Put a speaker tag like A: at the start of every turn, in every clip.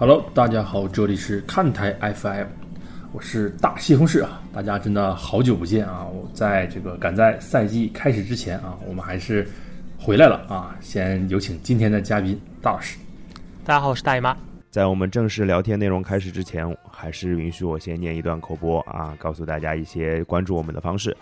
A: Hello，大家好，这里是看台 FM，我是大西红柿啊，大家真的好久不见啊！我在这个赶在赛季开始之前啊，我们还是回来了啊！先有请今天的嘉宾大老师。
B: 大家好，我是大姨妈。
C: 在我们正式聊天内容开始之前，还是允许我先念一段口播啊，告诉大家一些关注我们的方式。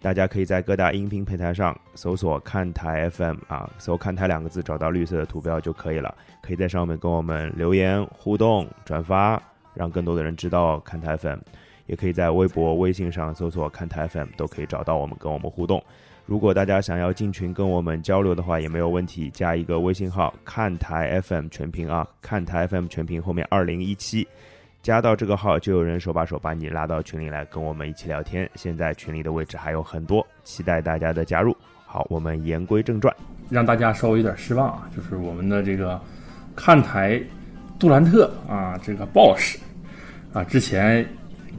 C: 大家可以在各大音频平台上搜索“看台 FM” 啊，搜“看台”两个字，找到绿色的图标就可以了。可以在上面跟我们留言互动、转发，让更多的人知道看台 FM。也可以在微博、微信上搜索“看台 FM”，都可以找到我们，跟我们互动。如果大家想要进群跟我们交流的话，也没有问题，加一个微信号“看台 FM 全屏”啊，“看台 FM 全屏”后面二零一七。加到这个号，就有人手把手把你拉到群里来跟我们一起聊天。现在群里的位置还有很多，期待大家的加入。好，我们言归正传，
A: 让大家稍微有点失望啊，就是我们的这个看台杜兰特啊，这个 boss 啊，之前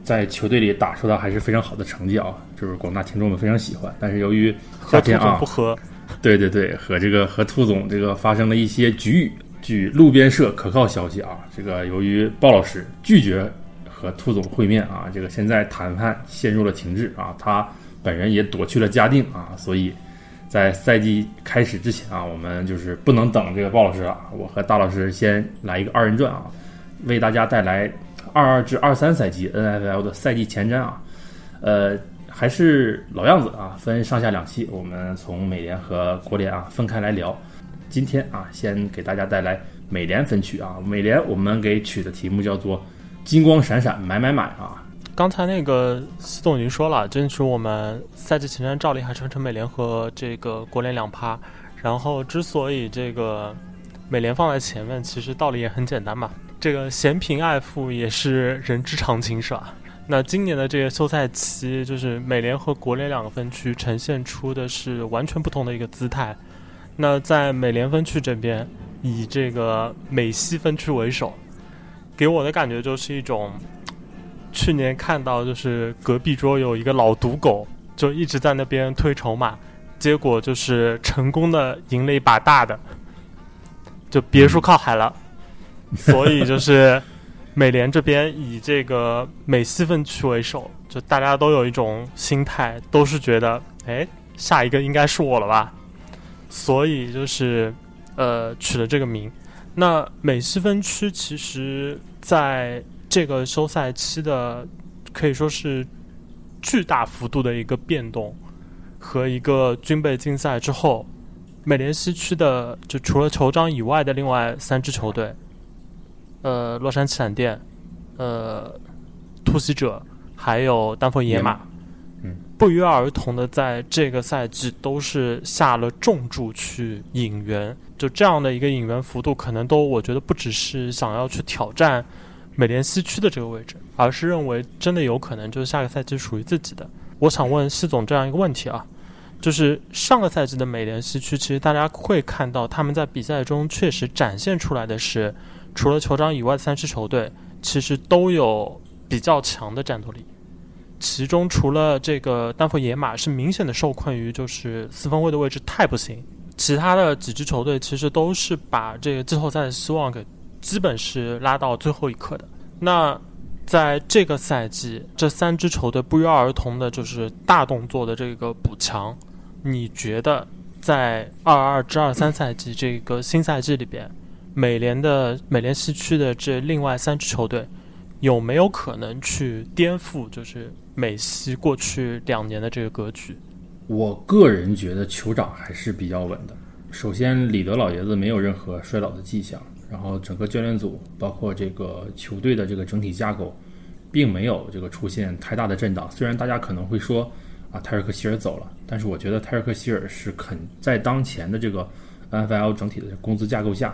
A: 在球队里打出的还是非常好的成绩啊，就是广大听众们非常喜欢。但是由于夏天啊
B: 不和，
A: 对对对，和这个和兔总这个发生了一些局域。据路边社可靠消息啊，这个由于鲍老师拒绝和兔总会面啊，这个现在谈判陷入了停滞啊，他本人也躲去了嘉定啊，所以在赛季开始之前啊，我们就是不能等这个鲍老师了，我和大老师先来一个二人转啊，为大家带来二二至二三赛季 NFL 的赛季前瞻啊，呃，还是老样子啊，分上下两期，我们从美联和国联啊分开来聊。今天啊，先给大家带来美联分区啊。美联我们给取的题目叫做“金光闪闪买买买”啊。
B: 刚才那个司总已经说了，争取我们赛季前瞻照例还是分成美联和这个国联两趴。然后之所以这个美联放在前面，其实道理也很简单嘛。这个嫌贫爱富也是人之常情，是吧？那今年的这个休赛期，就是美联和国联两个分区呈现出的是完全不同的一个姿态。那在美联分区这边，以这个美西分区为首，给我的感觉就是一种，去年看到就是隔壁桌有一个老赌狗，就一直在那边推筹码，结果就是成功的赢了一把大的，就别墅靠海了，所以就是美联这边以这个美西分区为首，就大家都有一种心态，都是觉得，哎，下一个应该是我了吧。所以就是，呃，取了这个名。那美西分区其实在这个休赛期的可以说是巨大幅度的一个变动和一个军备竞赛之后，美联西区的就除了酋长以外的另外三支球队，呃，洛杉矶闪电，呃，突袭者，还有丹佛野马。不约而同的在这个赛季都是下了重注去引援，就这样的一个引援幅度，可能都我觉得不只是想要去挑战美联西区的这个位置，而是认为真的有可能就是下个赛季属于自己的。我想问西总这样一个问题啊，就是上个赛季的美联西区，其实大家会看到他们在比赛中确实展现出来的是，除了酋长以外的三支球队，其实都有比较强的战斗力。其中除了这个丹佛野马是明显的受困于就是四分卫的位置太不行，其他的几支球队其实都是把这个季后赛的希望给基本是拉到最后一刻的。那在这个赛季，这三支球队不约而同的就是大动作的这个补强，你觉得在二二至二三赛季这个新赛季里边，美联的美联西区的这另外三支球队有没有可能去颠覆就是？美西过去两年的这个格局，
A: 我个人觉得酋长还是比较稳的。首先，里德老爷子没有任何衰老的迹象，然后整个教练组包括这个球队的这个整体架构，并没有这个出现太大的震荡。虽然大家可能会说啊，泰瑞克希尔走了，但是我觉得泰瑞克希尔是肯在当前的这个 NFL 整体的工资架构下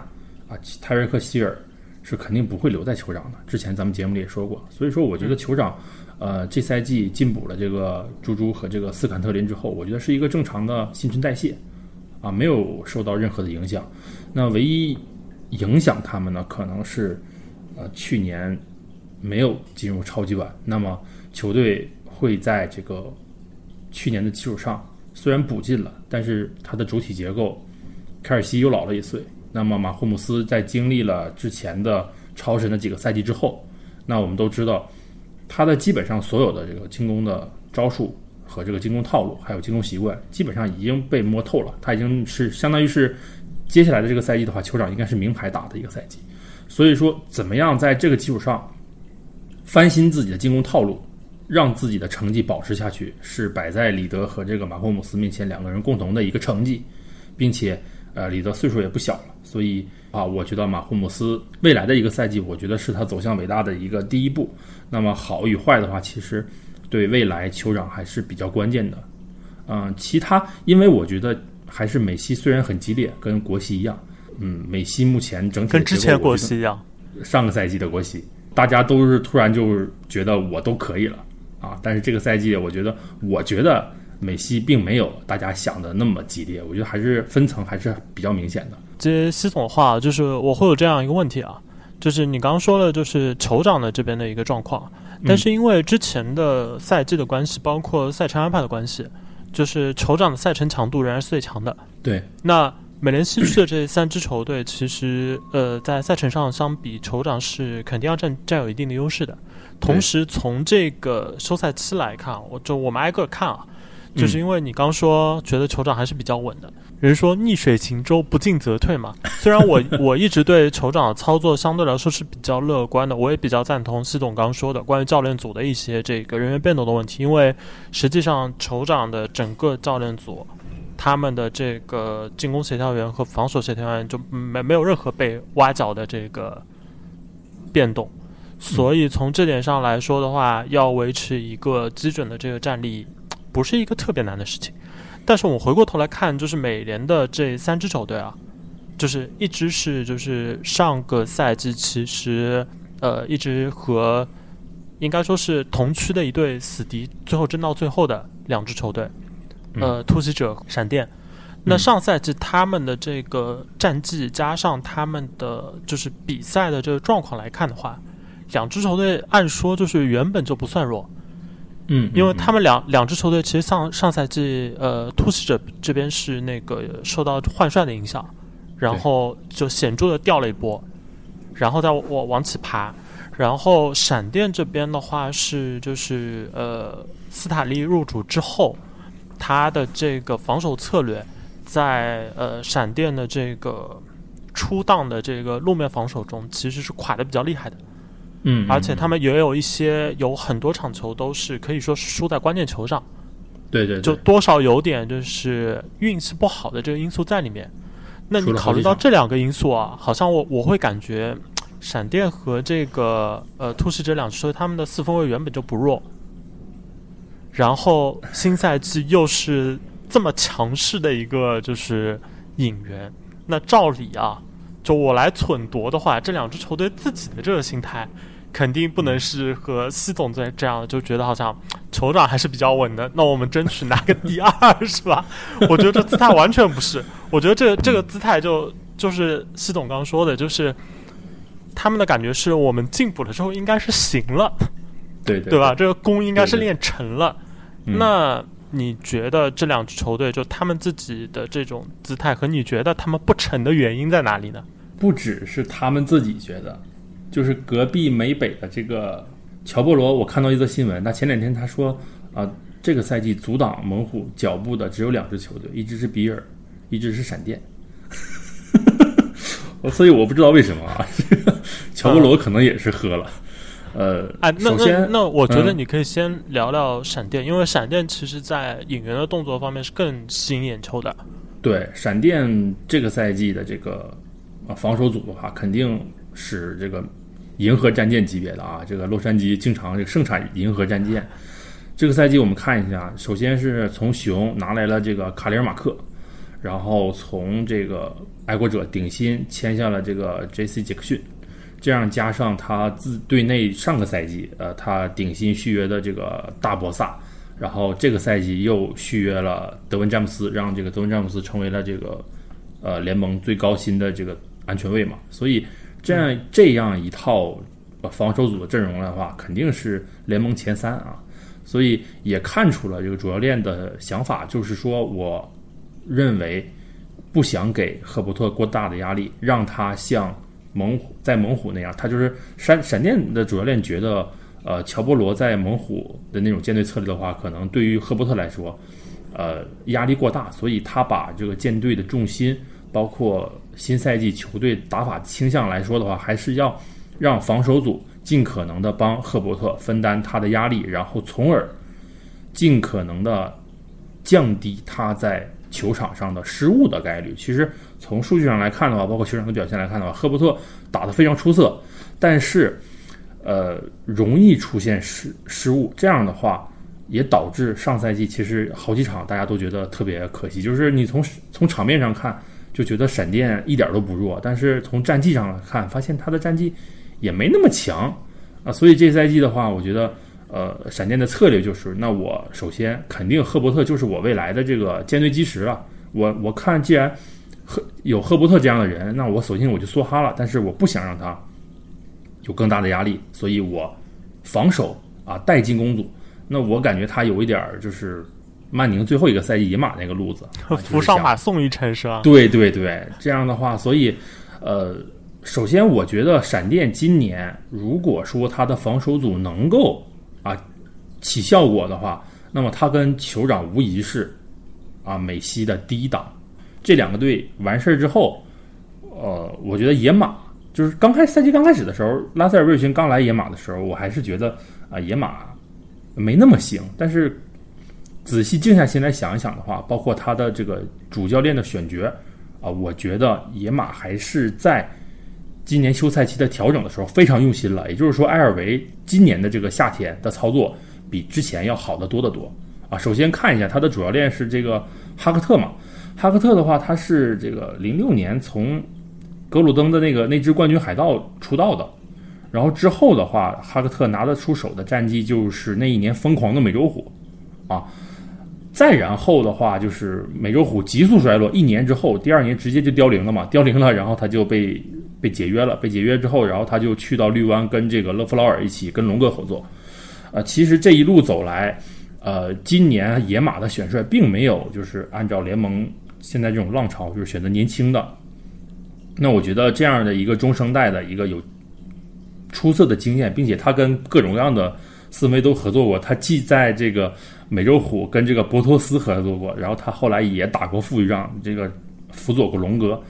A: 啊，泰瑞克希尔是肯定不会留在酋长的。之前咱们节目里也说过，所以说我觉得酋长。呃，这赛季进补了这个猪猪和这个斯坎特林之后，我觉得是一个正常的新陈代谢，啊，没有受到任何的影响。那唯一影响他们呢，可能是呃去年没有进入超级碗。那么球队会在这个去年的基础上，虽然补进了，但是它的主体结构，凯尔西又老了一岁。那么马霍姆斯在经历了之前的超神的几个赛季之后，那我们都知道他的基本上所有的这个进攻的招数和这个进攻套路，还有进攻习惯，基本上已经被摸透了。他已经是相当于是接下来的这个赛季的话，酋长应该是名牌打的一个赛季。所以说，怎么样在这个基础上翻新自己的进攻套路，让自己的成绩保持下去，是摆在里德和这个马霍姆斯面前两个人共同的一个成绩，并且呃，里德岁数也不小了，所以啊，我觉得马库姆斯未来的一个赛季，我觉得是他走向伟大的一个第一步。那么好与坏的话，其实对未来酋长还是比较关键的。嗯，其他因为我觉得还是美西虽然很激烈，跟国西一样。嗯，美西目前整体
B: 跟之前国西一样，
A: 上个赛季的国西，大家都是突然就是觉得我都可以了啊。但是这个赛季，我觉得，我觉得美西并没有大家想的那么激烈。我觉得还是分层还是比较明显的。
B: 接系统话，就是我会有这样一个问题啊，就是你刚刚说了，就是酋长的这边的一个状况，但是因为之前的赛季的关系，包括赛程安排的关系，就是酋长的赛程强度仍然是最强的。
A: 对，
B: 那。美联西区的这三支球队，其实呃，在赛程上相比酋长是肯定要占占有一定的优势的。同时，从这个休赛期来看，我就我们挨个看啊，就是因为你刚说觉得酋长还是比较稳的，人说逆水行舟，不进则退嘛。虽然我 我一直对酋长的操作相对来说是比较乐观的，我也比较赞同系统刚说的关于教练组的一些这个人员变动的问题，因为实际上酋长的整个教练组。他们的这个进攻协调员和防守协调员就没没有任何被挖角的这个变动，所以从这点上来说的话，要维持一个基准的这个战力，不是一个特别难的事情。但是我们回过头来看，就是美联的这三支球队啊，就是一支是就是上个赛季其实呃一直和应该说是同区的一对死敌，最后争到最后的两支球队。呃，突袭者、闪电，那上赛季他们的这个战绩加上他们的就是比赛的这个状况来看的话，两支球队按说就是原本就不算弱，
A: 嗯，
B: 因为他们两两支球队其实上上赛季呃，突袭者这边是那个受到换帅的影响，然后就显著的掉了一波，然后再往往起爬，然后闪电这边的话是就是呃，斯塔利入主之后。他的这个防守策略，在呃闪电的这个出档的这个路面防守中，其实是垮的比较厉害的。
A: 嗯，
B: 而且他们也有一些有很多场球都是可以说是输在关键球上。
A: 对对，
B: 就多少有点就是运气不好的这个因素在里面。那你考虑到这两个因素啊，好像我我会感觉闪电和这个呃突袭者两支队他们的四分卫原本就不弱。然后新赛季又是这么强势的一个就是引援，那照理啊，就我来忖夺的话，这两支球队自己的这个心态，肯定不能是和西总在这样就觉得好像酋长还是比较稳的，那我们争取拿个第二是吧？我觉得这姿态完全不是，我觉得这这个姿态就就是西总刚说的，就是他们的感觉是我们进补了之后应该是行了，
A: 对
B: 对吧？这个功应该是练成了。那你觉得这两支球队就他们自己的这种姿态和你觉得他们不成的原因在哪里呢？
A: 不只是他们自己觉得，就是隔壁美北的这个乔波罗，我看到一则新闻，那前两天他说啊，这个赛季阻挡猛虎脚步的只有两支球队，一支是比尔，一支是闪电。所以我不知道为什么啊，乔波罗可能也是喝了。呃，
B: 哎，那那那，我觉得你可以先聊聊闪电，因为闪电其实在引援的动作方面是更吸引眼球的。
A: 对，闪电这个赛季的这个啊防守组的话，肯定是这个银河战舰级别的啊。这个洛杉矶经常这个盛产银河战舰。这个赛季我们看一下，首先是从熊拿来了这个卡里尔马克，然后从这个爱国者顶薪签下了这个 J.C. 杰克逊。这样加上他自队内上个赛季，呃，他顶薪续约的这个大博萨，然后这个赛季又续约了德文詹姆斯，让这个德文詹姆斯成为了这个呃联盟最高薪的这个安全卫嘛。所以这样这样一套防守组的阵容的话，肯定是联盟前三啊。所以也看出了这个主教练的想法，就是说我认为不想给赫伯特过大的压力，让他像。猛虎在猛虎那样，他就是闪闪电的主教练觉得，呃，乔波罗在猛虎的那种舰队策略的话，可能对于赫伯特来说，呃，压力过大，所以他把这个舰队的重心，包括新赛季球队打法倾向来说的话，还是要让防守组尽可能的帮赫伯特分担他的压力，然后从而尽可能的降低他在球场上的失误的概率。其实从数据上来看的话，包括球场的表现来看的话，赫伯特打得非常出色，但是呃容易出现失失误，这样的话也导致上赛季其实好几场大家都觉得特别可惜，就是你从从场面上看就觉得闪电一点都不弱，但是从战绩上来看，发现他的战绩也没那么强啊，所以这赛季的话，我觉得。呃，闪电的策略就是，那我首先肯定赫伯特就是我未来的这个舰队基石啊。我我看既然赫有赫伯特这样的人，那我索性我就梭哈了。但是我不想让他有更大的压力，所以我防守啊带进攻组。那我感觉他有一点儿就是曼宁最后一个赛季野马那个路子，
B: 扶上马送一程是吧？
A: 对对对，这样的话，所以呃，首先我觉得闪电今年如果说他的防守组能够。啊，起效果的话，那么他跟酋长无疑是啊美西的第一档。这两个队完事儿之后，呃，我觉得野马就是刚开赛季刚开始的时候，拉塞尔·威尔逊刚来野马的时候，我还是觉得啊野马没那么行。但是仔细静下心来想一想的话，包括他的这个主教练的选角啊，我觉得野马还是在。今年休赛期的调整的时候非常用心了，也就是说，埃尔维今年的这个夏天的操作比之前要好得多得多啊。首先看一下他的主教练是这个哈克特嘛，哈克特的话，他是这个零六年从格鲁登的那个那支冠军海盗出道的，然后之后的话，哈克特拿得出手的战绩就是那一年疯狂的美洲虎啊，再然后的话就是美洲虎急速衰落，一年之后，第二年直接就凋零了嘛，凋零了，然后他就被。被解约了，被解约之后，然后他就去到绿湾，跟这个勒夫劳尔一起跟龙哥合作。呃，其实这一路走来，呃，今年野马的选帅并没有就是按照联盟现在这种浪潮，就是选择年轻的。那我觉得这样的一个中生代的一个有出色的经验，并且他跟各种各样的四维都合作过，他既在这个美洲虎跟这个博托斯合作过，然后他后来也打过副仗，这个辅佐过龙哥。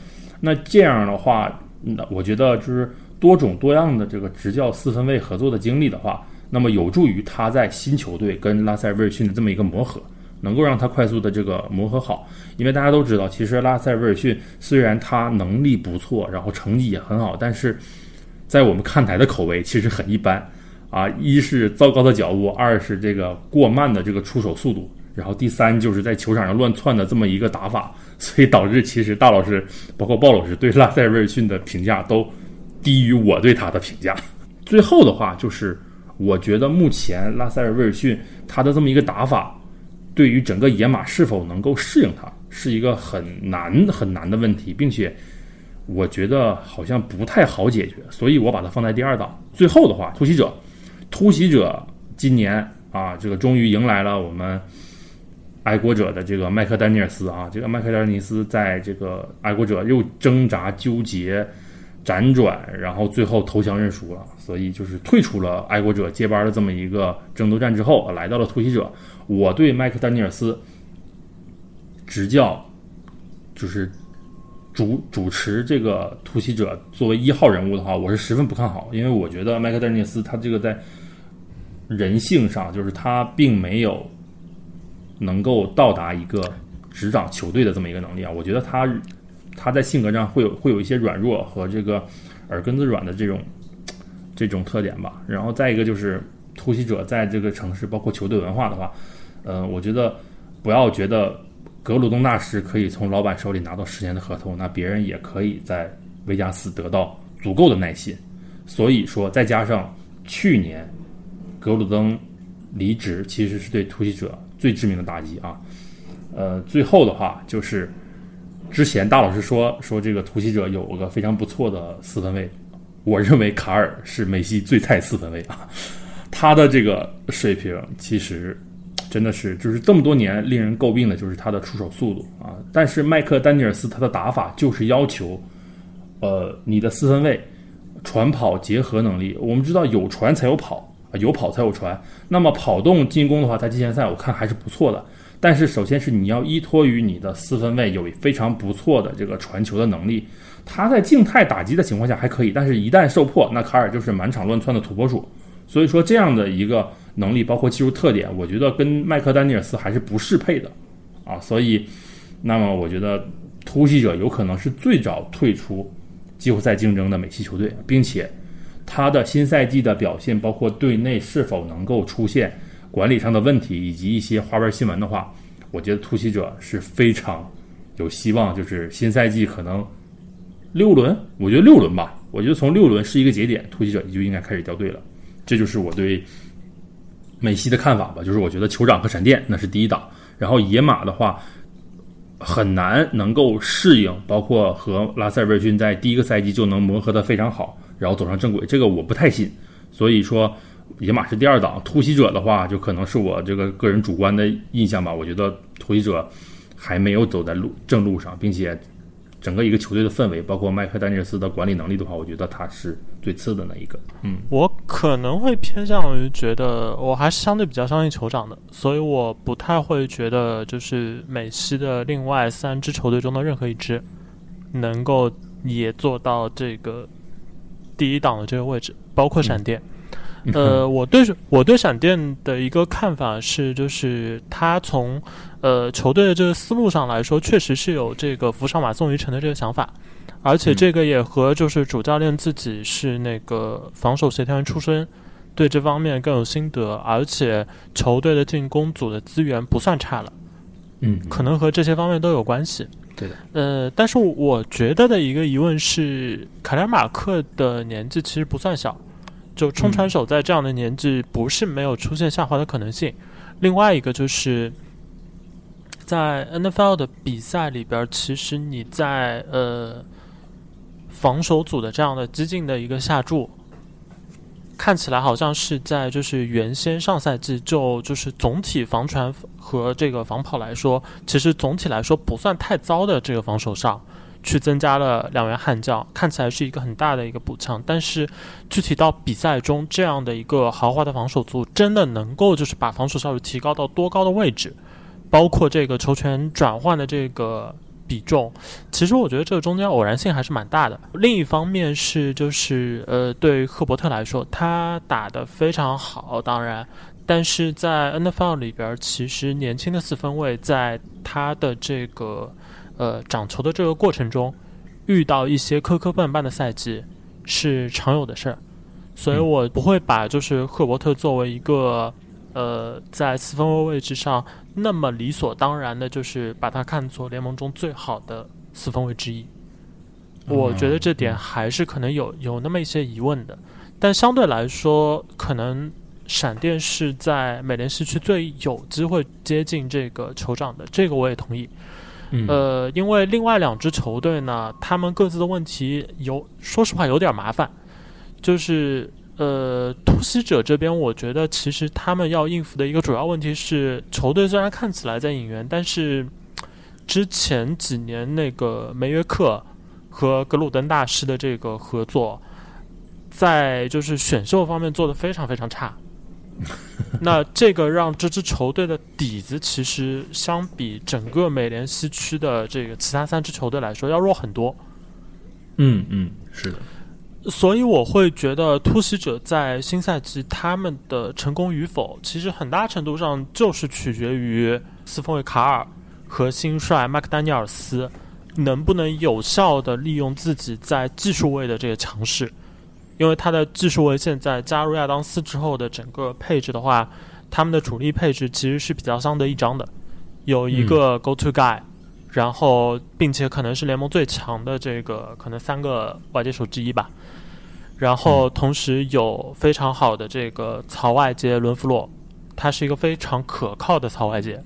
A: 那这样的话。那我觉得就是多种多样的这个执教四分卫合作的经历的话，那么有助于他在新球队跟拉塞尔威尔逊的这么一个磨合，能够让他快速的这个磨合好。因为大家都知道，其实拉塞尔威尔逊虽然他能力不错，然后成绩也很好，但是在我们看台的口味其实很一般啊。一是糟糕的脚步，二是这个过慢的这个出手速度，然后第三就是在球场上乱窜的这么一个打法。所以导致其实大老师，包括鲍老师对拉塞尔威尔逊的评价都低于我对他的评价。最后的话就是，我觉得目前拉塞尔威尔逊他的这么一个打法，对于整个野马是否能够适应他，是一个很难很难的问题，并且我觉得好像不太好解决，所以我把它放在第二档。最后的话，突袭者，突袭者今年啊，这个终于迎来了我们。爱国者的这个麦克丹尼尔斯啊，这个麦克丹尼尔斯在这个爱国者又挣扎纠结、辗转，然后最后投降认输了，所以就是退出了爱国者接班的这么一个争夺战之后，来到了突袭者。我对麦克丹尼尔斯执教，就是主主持这个突袭者作为一号人物的话，我是十分不看好，因为我觉得麦克丹尼尔斯他这个在人性上，就是他并没有。能够到达一个执掌球队的这么一个能力啊，我觉得他他在性格上会有会有一些软弱和这个耳根子软的这种这种特点吧。然后再一个就是突袭者在这个城市，包括球队文化的话，呃，我觉得不要觉得格鲁东大师可以从老板手里拿到十年的合同，那别人也可以在维加斯得到足够的耐心。所以说，再加上去年格鲁登离职，其实是对突袭者。最致命的打击啊，呃，最后的话就是，之前大老师说说这个突袭者有个非常不错的四分卫，我认为卡尔是梅西最菜四分卫啊，他的这个水平其实真的是就是这么多年令人诟病的就是他的出手速度啊，但是麦克丹尼尔斯他的打法就是要求，呃，你的四分卫传跑结合能力。我们知道有传才有跑，有跑才有传。那么跑动进攻的话，在季前赛我看还是不错的。但是首先是你要依托于你的四分卫有非常不错的这个传球的能力。他在静态打击的情况下还可以，但是一旦受迫，那卡尔就是满场乱窜的土拨鼠。所以说这样的一个能力，包括技术特点，我觉得跟麦克丹尼尔斯还是不适配的啊。所以，那么我觉得突袭者有可能是最早退出季后赛竞争的美系球队，并且他的新赛季的表现，包括队内是否能够出现管理上的问题，以及一些花边新闻的话，我觉得突袭者是非常有希望，就是新赛季可能。六轮，我觉得六轮吧。我觉得从六轮是一个节点，突袭者就应该开始掉队了。这就是我对美西的看法吧。就是我觉得酋长和闪电那是第一档，然后野马的话很难能够适应，包括和拉塞尔维逊在第一个赛季就能磨合的非常好，然后走上正轨，这个我不太信。所以说野马是第二档，突袭者的话就可能是我这个个人主观的印象吧。我觉得突袭者还没有走在路正路上，并且。整个一个球队的氛围，包括麦克丹尼尔斯的管理能力的话，我觉得他是最次的那一个。嗯，
B: 我可能会偏向于觉得，我还是相对比较相信酋长的，所以我不太会觉得就是美西的另外三支球队中的任何一支能够也做到这个第一档的这个位置，包括闪电。呃，我对我对闪电的一个看法是，就是他从呃球队的这个思路上来说，确实是有这个扶上马送一程的这个想法，而且这个也和就是主教练自己是那个防守协调员出身，对这方面更有心得，而且球队的进攻组的资源不算差了，
A: 嗯，
B: 可能和这些方面都有关系。
A: 对的，
B: 呃，但是我觉得的一个疑问是，凯莱马克的年纪其实不算小。就冲传手在这样的年纪不是没有出现下滑的可能性。另外一个就是在 NFL 的比赛里边，其实你在呃防守组的这样的激进的一个下注，看起来好像是在就是原先上赛季就就是总体防传和这个防跑来说，其实总体来说不算太糟的这个防守上。去增加了两员悍将，看起来是一个很大的一个补强。但是具体到比赛中，这样的一个豪华的防守组，真的能够就是把防守效率提高到多高的位置？包括这个球权转换的这个比重，其实我觉得这个中间偶然性还是蛮大的。另一方面是就是呃，对赫伯特来说，他打得非常好，当然，但是在 NFL 里边，其实年轻的四分卫在他的这个。呃，长球的这个过程中，遇到一些磕磕绊绊的赛季是常有的事儿，所以我不会把就是赫伯特作为一个呃在四分卫位置上那么理所当然的，就是把他看作联盟中最好的四分卫之一。我觉得这点还是可能有有那么一些疑问的，但相对来说，可能闪电是在美联西区最有机会接近这个酋长的，这个我也同意。呃，因为另外两支球队呢，他们各自的问题有，说实话有点麻烦。就是呃，突袭者这边，我觉得其实他们要应付的一个主要问题是，球队虽然看起来在引援，但是之前几年那个梅约克和格鲁登大师的这个合作，在就是选秀方面做的非常非常差。那这个让这支球队的底子其实相比整个美联西区的这个其他三支球队来说要弱很多。
A: 嗯嗯，是的。
B: 所以我会觉得突袭者在新赛季他们的成功与否，其实很大程度上就是取决于四分卫卡尔和新帅麦克丹尼尔斯能不能有效的利用自己在技术位的这个强势。因为他的技术位现在加入亚当斯之后的整个配置的话，他们的主力配置其实是比较相得益彰的，有一个 go to guy，然后并且可能是联盟最强的这个可能三个外接手之一吧，然后同时有非常好的这个槽外接伦弗洛，他是一个非常可靠的槽外接，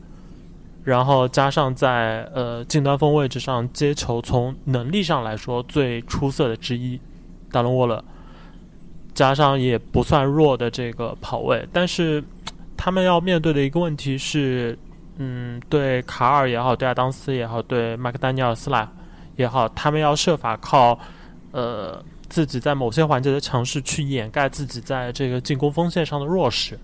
B: 然后加上在呃近端锋位置上接球从能力上来说最出色的之一，达伦沃勒。加上也不算弱的这个跑位，但是他们要面对的一个问题是，嗯，对卡尔也好，对亚当斯也好，对麦克丹尼尔斯来也好，他们要设法靠呃自己在某些环节的强势，去掩盖自己在这个进攻锋线上的弱势。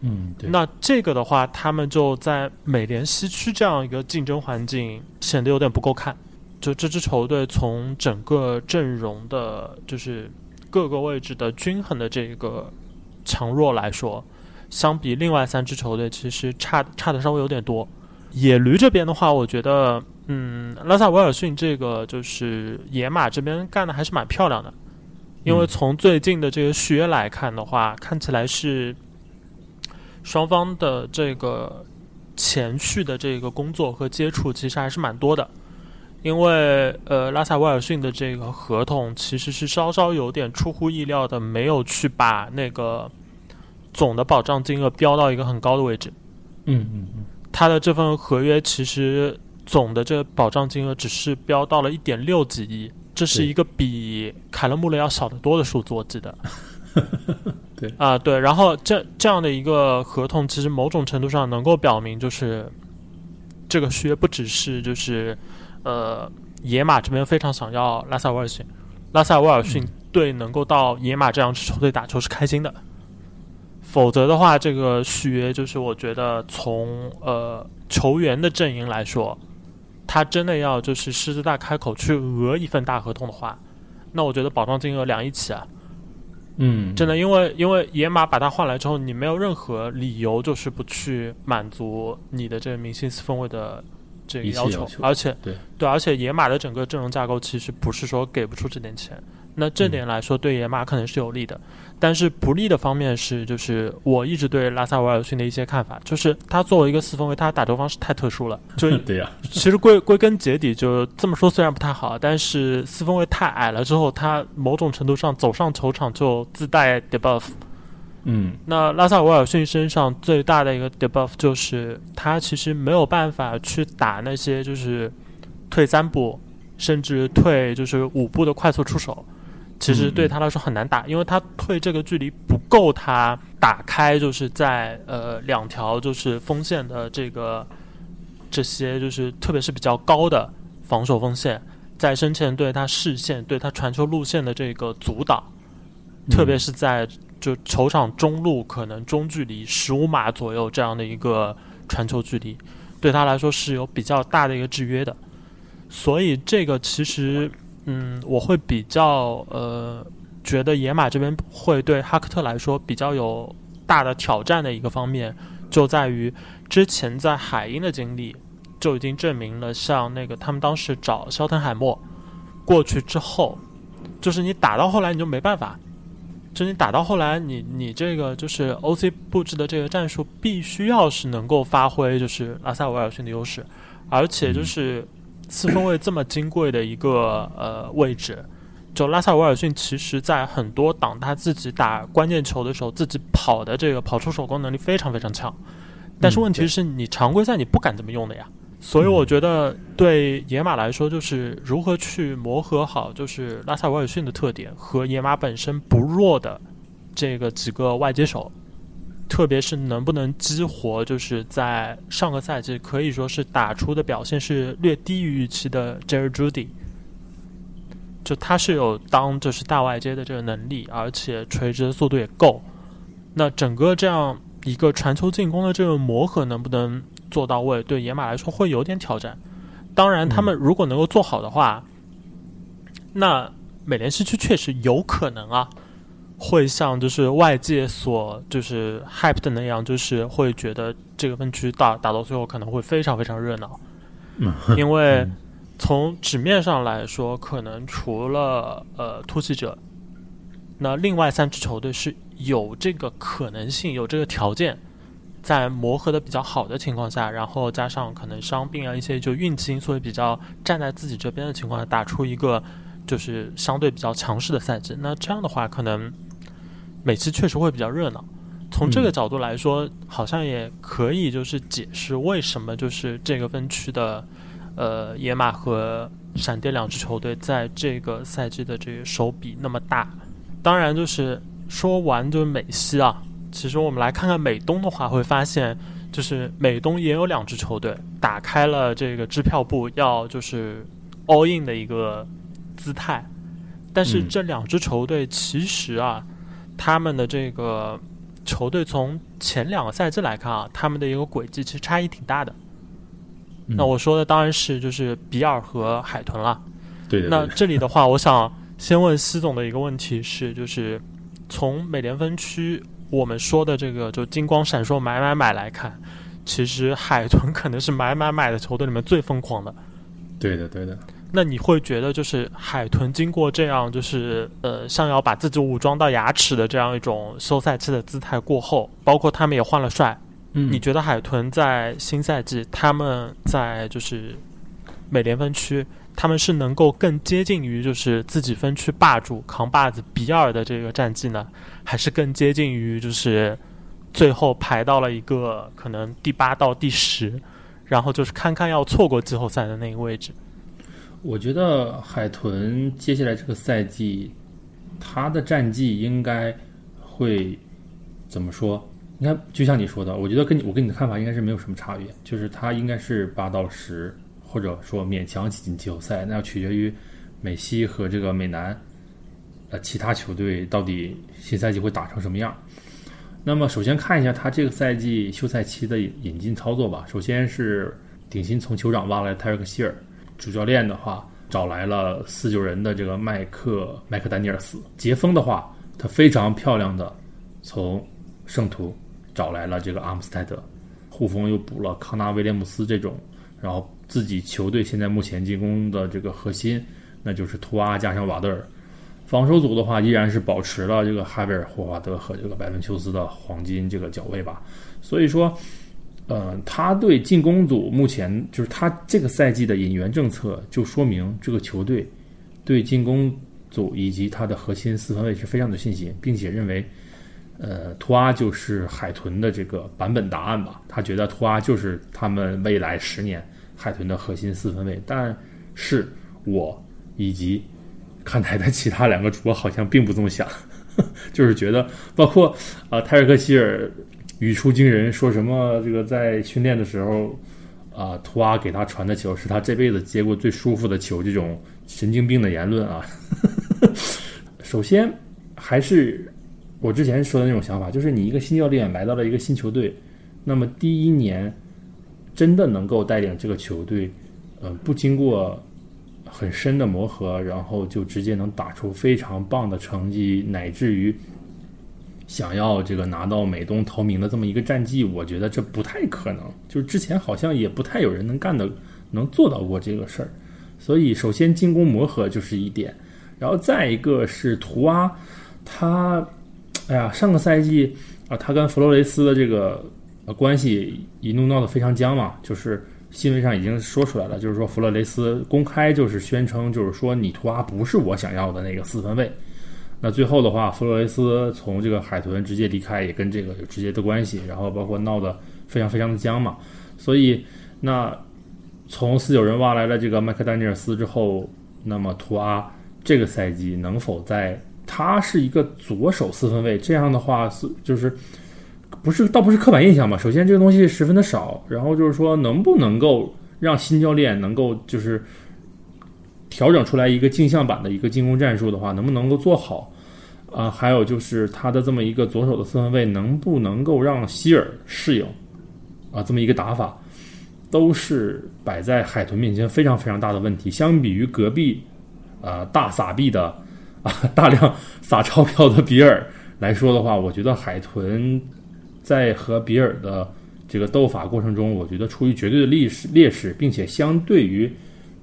A: 嗯，对。
B: 那这个的话，他们就在美联西区这样一个竞争环境显得有点不够看。就这支球队从整个阵容的，就是各个位置的均衡的这个强弱来说，相比另外三支球队，其实差差的稍微有点多。野驴这边的话，我觉得，嗯，拉萨维尔逊这个就是野马这边干的还是蛮漂亮的，因为从最近的这个续约来看的话，看起来是。双方的这个前续的这个工作和接触其实还是蛮多的，因为呃，拉萨威尔逊的这个合同其实是稍稍有点出乎意料的，没有去把那个总的保障金额飙到一个很高的位置。
A: 嗯嗯嗯，
B: 他的这份合约其实总的这个保障金额只是飙到了一点六几亿，这是一个比凯勒穆勒要小得多的数字，我记得。
A: 对
B: 啊，对，然后这这样的一个合同，其实某种程度上能够表明，就是这个续约不只是就是呃野马这边非常想要拉萨威尔逊，拉萨威尔逊对能够到野马这样支球队打球是开心的，否则的话，这个续约就是我觉得从呃球员的阵营来说，他真的要就是狮子大开口去讹一份大合同的话，那我觉得保障金额两亿起啊。
A: 嗯，
B: 真的，因为因为野马把他换来之后，你没有任何理由就是不去满足你的这个明星四分卫的这个
A: 要
B: 求，而且
A: 对
B: 对，而且野马的整个阵容架构其实不是说给不出这点钱。那这点来说，对野马可能是有利的，但是不利的方面是，就是我一直对拉萨维尔逊的一些看法，就是他作为一个四分卫，他打球方式太特殊了。就
A: 对呀，
B: 其实归归根结底，就这么说虽然不太好，但是四分卫太矮了之后，他某种程度上走上球场就自带 debuff。
A: 嗯，
B: 那拉萨维尔逊身上最大的一个 debuff 就是他其实没有办法去打那些就是退三步甚至退就是五步的快速出手。其实对他来说很难打，因为他退这个距离不够他打开，就是在呃两条就是锋线的这个这些就是特别是比较高的防守锋线，在身前对他视线对他传球路线的这个阻挡，特别是在就球场中路可能中距离十五码左右这样的一个传球距离，对他来说是有比较大的一个制约的，所以这个其实。嗯，我会比较呃，觉得野马这边会对哈克特来说比较有大的挑战的一个方面，就在于之前在海鹰的经历就已经证明了，像那个他们当时找肖腾海默过去之后，就是你打到后来你就没办法，就你打到后来，你你这个就是 OC 布置的这个战术必须要是能够发挥就是拉萨维尔逊的优势，而且就是。四分卫这么金贵的一个呃位置，就拉萨维尔逊，其实在很多挡他自己打关键球的时候，自己跑的这个跑出手攻能力非常非常强。但是问题是你常规赛你不敢这么用的呀。所以我觉得对野马来说，就是如何去磨合好，就是拉萨维尔逊的特点和野马本身不弱的这个几个外接手。特别是能不能激活，就是在上个赛季可以说是打出的表现是略低于预期的 Jerry Judy，就他是有当就是大外接的这个能力，而且垂直的速度也够。那整个这样一个传球进攻的这个磨合能不能做到位，对野马来说会有点挑战。当然，他们如果能够做好的话，那美联西区确实有可能啊。会像就是外界所就是 hype 的那样，就是会觉得这个分区打打到最后可能会非常非常热闹，因为从纸面上来说，可能除了呃突袭者，那另外三支球队是有这个可能性，有这个条件，在磨合的比较好的情况下，然后加上可能伤病啊一些就运气因素也比较站在自己这边的情况下，打出一个就是相对比较强势的赛季，那这样的话可能。每次确实会比较热闹，从这个角度来说，好像也可以就是解释为什么就是这个分区的，呃，野马和闪电两支球队在这个赛季的这个手笔那么大。当然，就是说完就是美西啊，其实我们来看看美东的话，会发现就是美东也有两支球队打开了这个支票部要就是 all in 的一个姿态。但是
A: 嗯
B: 这两支球队其实啊，他们的这个球队从前两个赛季来看啊，他们的一个轨迹其实差异挺大的。
A: 嗯
B: 那我说的当然是就是比尔和海豚了。那
A: 对的对的
B: 这里的话，我想先问西总的一个问题是，就是从美联分区我们说的这个就金光闪烁买买买来看，其实海豚可能是买买买的球队里面最疯狂的。
A: 对的对的，
B: 那你会觉得，就是海豚经过这样，就是呃，像要把自己武装到牙齿的这样一种休赛期的姿态过后，包括他们也换了帅，
A: 嗯
B: 你觉得海豚在新赛季，他们在就是美联分区，他们是能够更接近于就是自己分区霸主扛把子比尔的这个战绩呢，还是更接近于就是最后排到了一个可能第八到第十，然后就是堪堪要错过季后赛的那个位置？
A: 我觉得海豚接下来这个赛季，他的战绩应该会怎么说？你看，就像你说的，我觉得跟你我跟你的看法应该是没有什么差别，就是他应该是八到十，或者说勉强挤进季后赛，那要取决于美西和这个美南，呃，其他球队到底新赛季会打成什么样。那么，首先看一下他这个赛季休赛期的引引进操作吧。首先是顶薪从酋长挖来泰瑞克希尔，主教练的话找来了四九人的这个麦克麦克丹尼尔斯。杰锋的话，他非常漂亮的从圣徒找来了这个阿姆斯泰德，护锋又补了康纳威廉姆斯这种，然后自己球队现在目前进攻的这个核心，那就是图阿加上瓦德尔。防守组的话，依然是保持了这个哈维尔、霍华德和这个百伦丘斯的黄金这个脚位吧。所以说，呃，他对进攻组目前就是他这个赛季的引援政策，就说明这个球队对进攻组以及他的核心四分卫是非常有信心，并且认为，呃，图阿就是海豚的这个版本答案吧。他觉得图阿就是他们未来十年海豚的核心四分卫。但是我以及看台的其他两个主播好像并不这么想，就是觉得包括啊、泰瑞克希尔语出惊人，说什么这个在训练的时候啊、图阿给他传的球是他这辈子接过最舒服的球，这种神经病的言论啊。首先还是我之前说的那种想法，就是你一个新教练来到了一个新球队，那么第一年真的能够带领这个球队，呃，不经过很深的磨合，然后就直接能打出非常棒的成绩，乃至于想要这个拿到美东头名的这么一个战绩，我觉得这不太可能。就是之前好像也不太有人能干的，能做到过这个事儿。所以，首先进攻磨合就是一点，然后再一个是图阿，他，哎呀，上个赛季啊，他跟弗洛雷斯的这个呃关系一怒闹得非常僵嘛，就是新闻上已经说出来了，就是说弗洛雷斯公开就是宣称，就是说你图阿不是我想要的那个四分卫。那最后的话，弗洛雷斯从这个海豚直接离开，也跟这个有直接的关系，然后包括闹得非常非常的僵嘛。所以，那从四九人挖来了这个麦克丹尼尔斯之后，那么图阿这个赛季能否在他是一个左手四分卫，这样的话是就是不是倒不是刻板印象吧？首先这个东西十分的少，然后就是说能不能够让新教练能够就是调整出来一个镜像版的一个进攻战术的话，能不能够做好？啊、还有就是他的这么一个左手的四分卫能不能够让希尔适应啊？这么一个打法，都是摆在海豚面前非常非常大的问题。相比于隔壁啊、大撒币的啊大量撒钞票的比尔来说的话，我觉得海豚在和比尔的这个斗法过程中，我觉得处于绝对的劣势劣势，并且相对于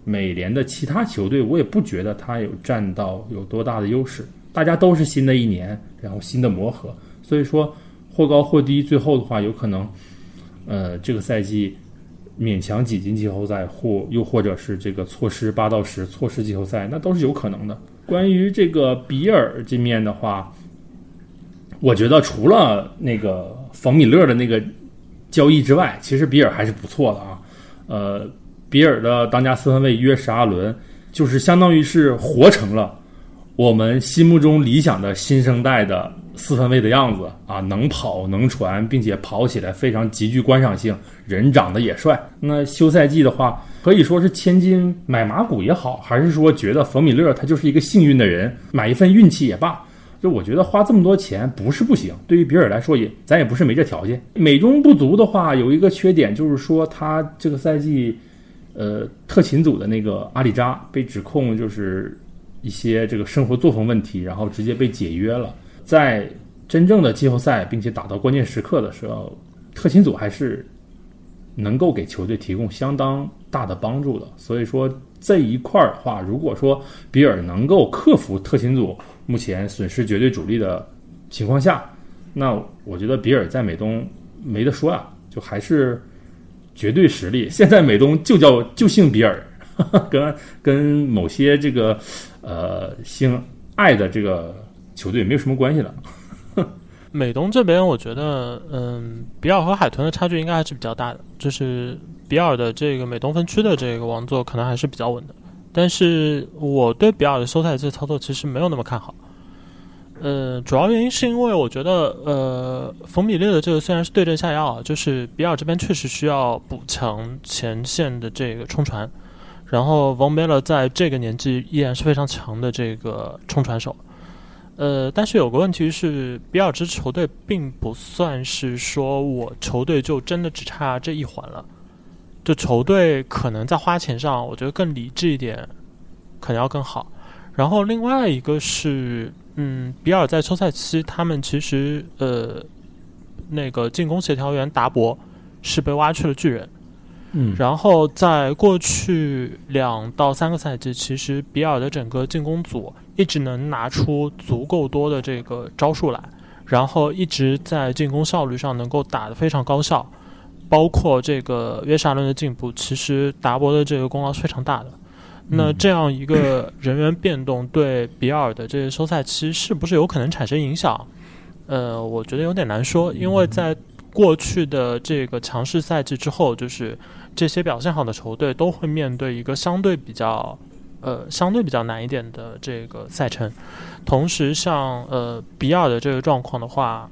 A: 美联的其他球队，我也不觉得他有占到有多大的优势。大家都是新的一年，然后新的磨合，所以说或高或低，最后的话有可能，呃，这个赛季勉强挤进季后赛，或又或者是这个错失八到十，错失季后赛，那都是有可能的。关于这个比尔这面的话，我觉得除了那个冯米勒的那个交易之外，其实比尔还是不错的啊。呃，比尔的当家四分卫约什阿伦，就是相当于是活成了我们心目中理想的新生代的四分卫的样子啊，能跑能传，并且跑起来非常极具观赏性，人长得也帅。那休赛季的话，可以说是千金买马骨也好，还是说觉得冯米勒他就是一个幸运的人，买一份运气也罢。就我觉得花这么多钱不是不行，对于比尔来说也咱也不是没这条件。美中不足的话，有一个缺点就是说他这个赛季，呃，特勤组的那个阿里扎被指控就是一些这个生活作风问题，然后直接被解约了。在真正的季后赛并且打到关键时刻的时候，特勤组还是能够给球队提供相当大的帮助的。所以说这一块儿的话，如果说比尔能够克服特勤组。目前损失绝对主力的情况下，那我觉得比尔在美东没得说呀，就还是绝对实力。现在美东就叫就姓比尔，跟跟某些这个呃姓爱的这个球队没有什么关系了。
B: 美东这边，我觉得嗯，比尔和海豚的差距应该还是比较大的，就是比尔的这个美东分区的这个王座可能还是比较稳的。但是我对比尔的休赛季操作其实没有那么看好，呃，主要原因是因为我觉得，呃，冯比利的这个虽然是对症下药啊，就是比尔这边确实需要补强前线的这个冲传，然后冯贝勒在这个年纪依然是非常强的这个冲传手，呃，但是有个问题是，比尔支球队并不算是说我球队就真的只差这一环了。就球队可能在花钱上，我觉得更理智一点，可能要更好。然后另外一个是，嗯，比尔在休赛期，他们其实呃，那个进攻协调员达博是被挖去了巨人，
A: 嗯，
B: 然后在过去两到三个赛季，其实比尔的整个进攻组一直能拿出足够多的这个招数来，然后一直在进攻效率上能够打得非常高效。包括这个约沙伦的进步，其实达博的这个功劳是非常大的。那这样一个人员变动对比尔的这个休赛期是不是有可能产生影响？呃，我觉得有点难说，因为在过去的这个强势赛季之后，就是这些表现好的球队都会面对一个相对比较呃相对比较难一点的这个赛程。同时，像呃比尔的这个状况的话。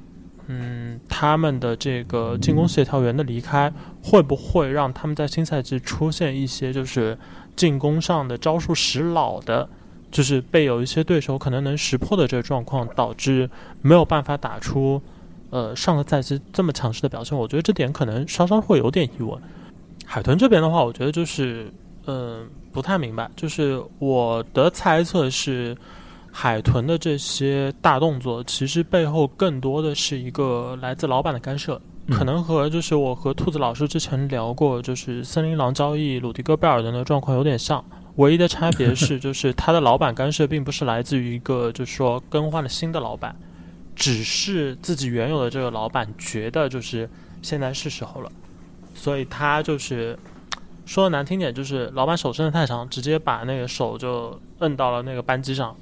B: 嗯，他们的这个进攻协调员的离开，会不会让他们在新赛季出现一些就是进攻上的招数使老的，就是被有一些对手可能能识破的这个状况，导致没有办法打出呃上个赛季这么强势的表现？我觉得这点可能稍稍会有点疑问。海豚这边的话，我觉得就是嗯不太明白，就是我的猜测是。海豚的这些大动作，其实背后更多的是一个来自老板的干涉，可能和就是我和兔子老师之前聊过，就是森林狼交易鲁迪戈贝尔的那个状况有点像，唯一的差别是，就是他的老板干涉并不是来自于一个就是说更换了新的老板，只是自己原有的这个老板觉得就是现在是时候了，所以他就是说的难听点，就是老板手伸的太长，直接把那个手就摁到了那个扳机上。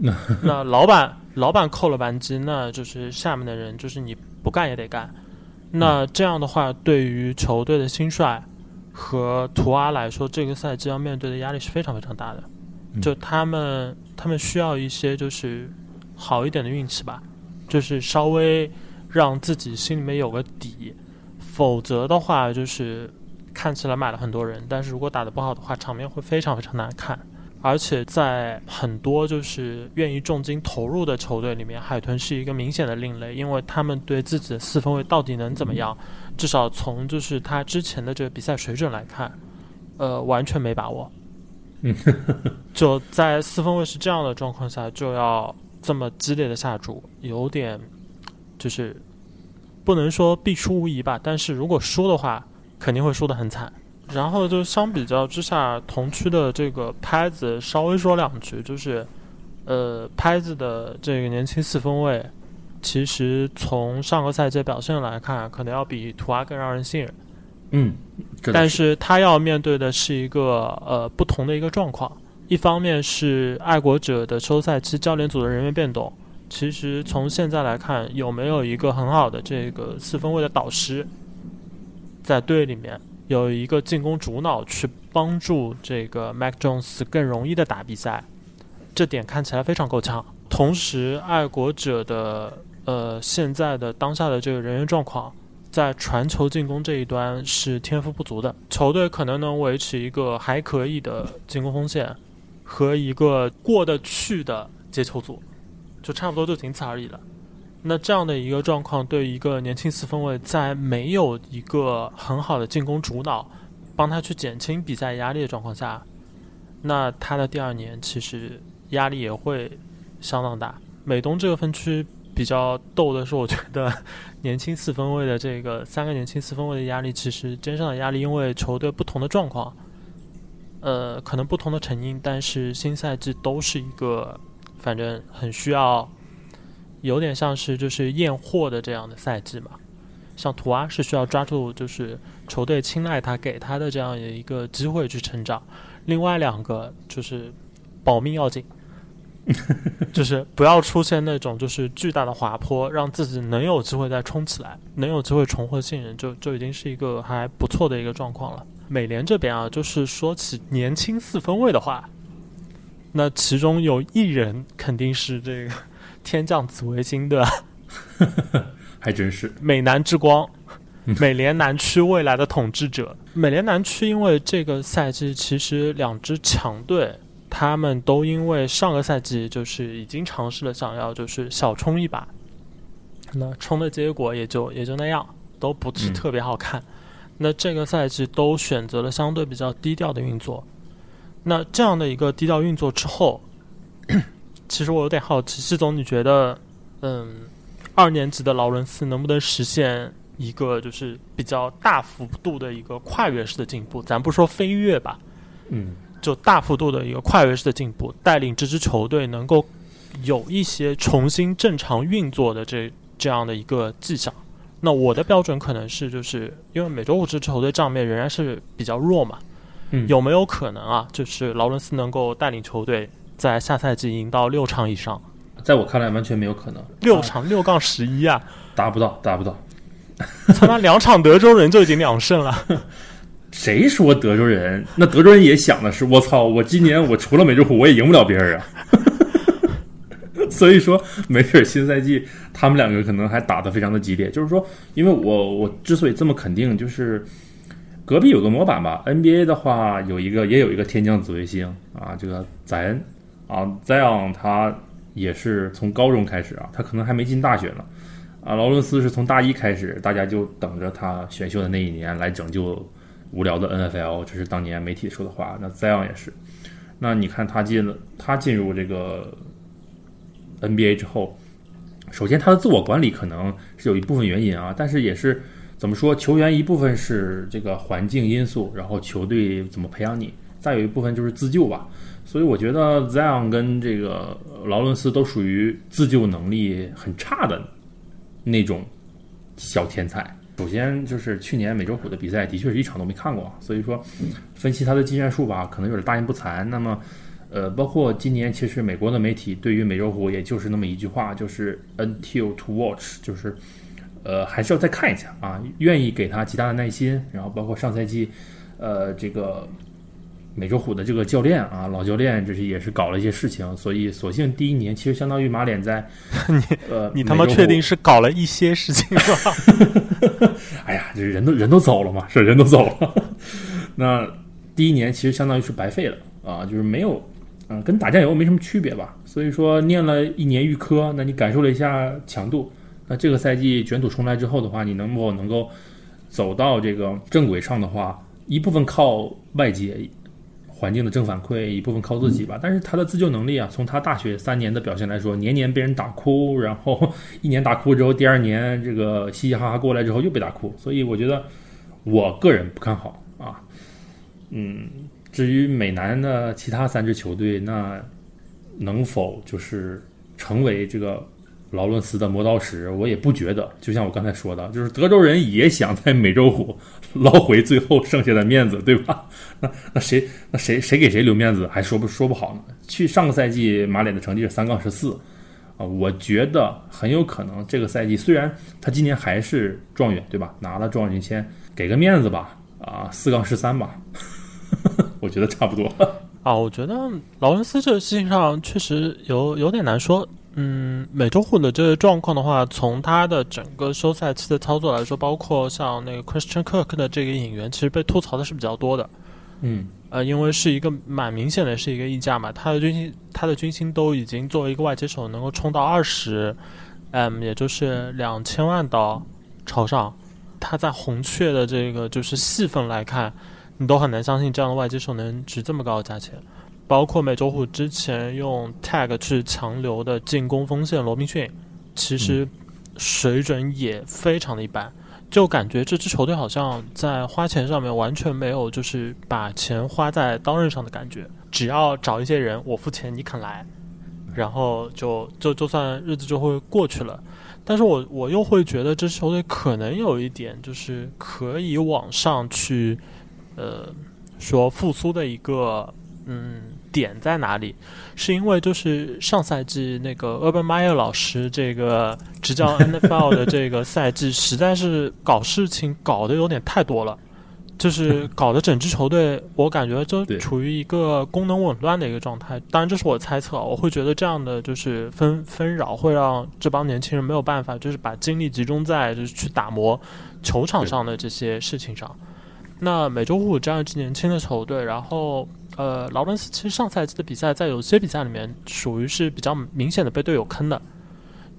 B: 那老板老板扣了扳机，那就是下面的人就是你不干也得干。那这样的话，对于球队的新帅和图阿来说，这个赛季要面对的压力是非常非常大的。就他们他们需要一些就是好一点的运气吧，就是稍微让自己心里面有个底。否则的话，就是看起来买了很多人，但是如果打得不好的话，场面会非常非常难看。而且在很多就是愿意重金投入的球队里面，海豚是一个明显的另类，因为他们对自己的四分卫到底能怎么样，至少从就是他之前的这个比赛水准来看，呃，完全没把握。
A: 嗯，
B: 就在四分卫是这样的状况下，就要这么激烈的下注，有点就是不能说必输无疑吧，但是如果输的话，肯定会输得很惨。然后就相比较之下，同区的这个拍子稍微说两句，就是，呃，拍子的这个年轻四分卫，其实从上个赛季表现来看，可能要比图阿更让人信任。
A: 嗯，
B: 但是他要面对的是一个呃不同的一个状况，一方面是爱国者的休赛期教练组的人员变动，其实从现在来看，有没有一个很好的这个四分卫的导师在队里面？有一个进攻主脑去帮助这个 Mac Jones 更容易的打比赛，这点看起来非常够呛。同时，爱国者的呃现在的当下的这个人员状况，在传球进攻这一端是天赋不足的。球队可能能维持一个还可以的进攻锋线和一个过得去的接球组，就差不多就仅此而已了。那这样的一个状况，对一个年轻四分卫，在没有一个很好的进攻主脑帮他去减轻比赛压力的状况下，那他的第二年其实压力也会相当大。美东这个分区比较逗的是，我觉得年轻四分卫的这个三个年轻四分卫的压力，其实肩上的压力，因为球队不同的状况，呃，可能不同的成因，但是新赛季都是一个，反正很需要。有点像是就是验货的这样的赛季嘛，像图阿是需要抓住就是球队青睐他给他的这样一个机会去成长，另外两个就是保命要紧，就是不要出现那种就是巨大的滑坡，让自己能有机会再冲起来，能有机会重获信任，就就已经是一个还不错的一个状况了。美联这边啊，就是说起年轻四分卫的话，那其中有一人肯定是这个。天降紫微星对吧，
A: 还真是
B: 美男之光，美联南区未来的统治者。美联南区因为这个赛季其实两支强队，他们都因为上个赛季就是已经尝试了想要就是小冲一把，那冲的结果也就也就那样，都不是特别好看。那这个赛季都选择了相对比较低调的运作。那这样的一个低调运作之后。其实我有点好奇，系总，你觉得，嗯，二年级的劳伦斯能不能实现一个就是比较大幅度的一个跨越式的进步？咱不说飞跃吧，
A: 嗯，
B: 就大幅度的一个跨越式的进步，带领这支球队能够有一些重新正常运作的这这样的一个迹象。那我的标准可能是，就是因为美洲虎这支球队账面仍然是比较弱嘛，
A: 嗯，
B: 有没有可能啊？就是劳伦斯能够带领球队？在下赛季赢到六场以上，
A: 在我看来完全没有可能。
B: 六场六杠十一啊，
A: 达不到，达不到。
B: 他妈两场德州人就已经两胜了。
A: 谁说德州人？那德州人也想的是，我操，我今年我除了美洲虎，我也赢不了别人啊。所以说，没准新赛季他们两个可能还打得非常的激烈。就是说，因为我我之所以这么肯定，就是隔壁有个模板吧。NBA 的话，有一个也有一个天降紫微星啊，这个宰恩。啊，Zion 他也是从高中开始啊，他可能还没进大学呢。啊，劳伦斯是从大一开始，大家就等着他选秀的那一年来拯救无聊的 NFL，这是当年媒体说的话。那 Zion 也是。那你看他进了，他进入这个 NBA 之后，首先他的自我管理可能是有一部分原因啊，但是也是怎么说，球员一部分是这个环境因素，然后球队怎么培养你，再有一部分就是自救吧。所以我觉得 Zion 跟这个劳伦斯都属于自救能力很差的那种小天才。首先就是去年美洲虎的比赛的确是一场都没看过，所以说分析他的技战术吧，可能有点大言不惭。那么，呃，包括今年其实美国的媒体对于美洲虎也就是那么一句话，就是 Until to watch，就是呃还是要再看一下啊，愿意给他极大的耐心。然后包括上赛季，呃，这个。美洲虎的这个教练啊，老教练，这是也是搞了一些事情，所以索性第一年其实相当于马脸在，
B: 你
A: 呃，
B: 你他妈确定是搞了一些事情吗？
A: 哎呀，这人都人都走了嘛，是人都走了，那第一年其实相当于是白费了啊，就是没有，嗯，跟打酱油没什么区别吧。所以说念了一年预科，那你感受了一下强度，那这个赛季卷土重来之后的话，你能否能够走到这个正轨上的话，一部分靠外界。环境的正反馈一部分靠自己吧，但是他的自救能力啊，从他大学三年的表现来说，年年被人打哭，然后 一年打哭之后，第二年这个嘻嘻哈哈过来之后又被打哭，所以我觉得我个人不看好啊。嗯，至于美男的其他三支球队，那能否就是成为这个？劳伦斯的磨刀石，我也不觉得。就像我刚才说的，就是德州人也想在美洲虎捞回最后剩下的面子，对吧？那那谁那谁谁给谁留面子，还说不说不好呢？去上个赛季马脸的成绩是三杠十四啊，我觉得很有可能这个赛季虽然他今年还是状元，对吧？拿了状元签，给个面子吧啊，四杠十三吧，我觉得差不多
B: 啊。我觉得劳伦斯这个事情上确实有有点难说。嗯，美洲虎的这个状况的话，从他的整个休赛期的操作来说，包括像那个 Christian Kirk 的这个引援，其实被吐槽的是比较多的。
A: 嗯，
B: 呃，因为是一个蛮明显的是一个溢价嘛，他的军薪他的军薪都已经作为一个外接手能够冲到二十，嗯，也就是两千万刀朝上。他在红雀的这个就是戏份来看，你都很难相信这样的外接手能值这么高的价钱。包括美洲虎之前用 tag 去强留的进攻锋线罗宾逊，其实水准也非常的一般，就感觉这支球队好像在花钱上面完全没有就是把钱花在刀刃上的感觉。只要找一些人，我付钱你肯来，然后就就就算日子就会过去了。但是我我又会觉得这支球队可能有一点就是可以往上去，呃，说复苏的一个嗯。点在哪里？是因为就是上赛季那个 Urban Meyer 老师这个执教 NFL 的这个赛季，实在是搞事情搞得有点太多了，就是 搞得整支球队，我感觉就处于一个功能紊乱的一个状态。当然，这是我猜测，我会觉得这样的就是纷纷扰会让这帮年轻人没有办法，就是把精力集中在就是去打磨球场上的这些事情上。那美洲虎这样一支年轻的球队，然后。呃，劳伦斯其实上赛季的比赛，在有些比赛里面属于是比较明显的被队友坑的。